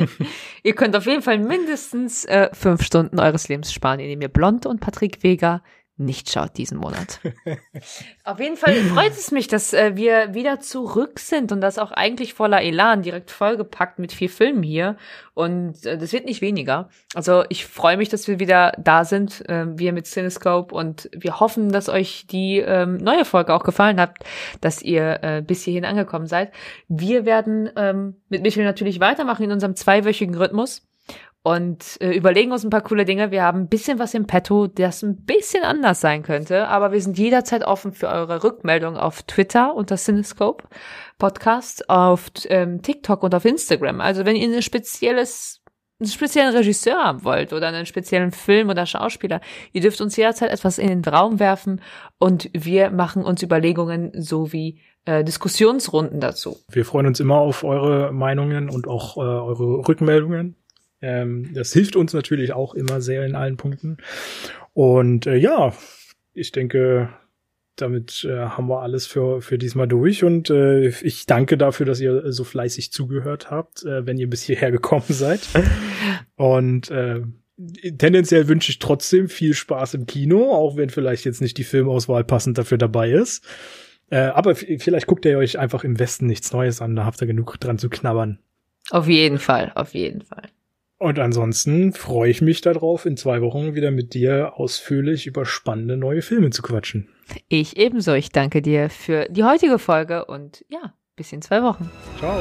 ihr könnt auf jeden Fall mindestens äh, fünf Stunden eures Lebens sparen, indem ihr Blond und Patrick Vega nicht schaut diesen Monat. Auf jeden Fall freut es mich, dass äh, wir wieder zurück sind und das auch eigentlich voller Elan, direkt vollgepackt mit vier Filmen hier. Und äh, das wird nicht weniger. Also ich freue mich, dass wir wieder da sind, äh, wir mit Cinescope und wir hoffen, dass euch die ähm, neue Folge auch gefallen hat, dass ihr äh, bis hierhin angekommen seid. Wir werden ähm, mit Michel natürlich weitermachen in unserem zweiwöchigen Rhythmus und äh, überlegen uns ein paar coole Dinge. Wir haben ein bisschen was im Petto, das ein bisschen anders sein könnte, aber wir sind jederzeit offen für eure Rückmeldung auf Twitter unter Cinescope Podcast, auf ähm, TikTok und auf Instagram. Also wenn ihr ein spezielles einen speziellen Regisseur haben wollt oder einen speziellen Film oder Schauspieler, ihr dürft uns jederzeit etwas in den Raum werfen und wir machen uns Überlegungen sowie äh, Diskussionsrunden dazu. Wir freuen uns immer auf eure Meinungen und auch äh, eure Rückmeldungen. Ähm, das hilft uns natürlich auch immer sehr in allen Punkten. Und äh, ja, ich denke, damit äh, haben wir alles für, für diesmal durch und äh, ich danke dafür, dass ihr so fleißig zugehört habt, äh, wenn ihr bis hierher gekommen seid. Und äh, tendenziell wünsche ich trotzdem viel Spaß im Kino, auch wenn vielleicht jetzt nicht die Filmauswahl passend dafür dabei ist. Äh, aber vielleicht guckt ihr euch einfach im Westen nichts Neues an, da habt ihr genug dran zu knabbern. Auf jeden Fall, auf jeden Fall. Und ansonsten freue ich mich darauf, in zwei Wochen wieder mit dir ausführlich über spannende neue Filme zu quatschen. Ich ebenso. Ich danke dir für die heutige Folge und ja, bis in zwei Wochen. Ciao.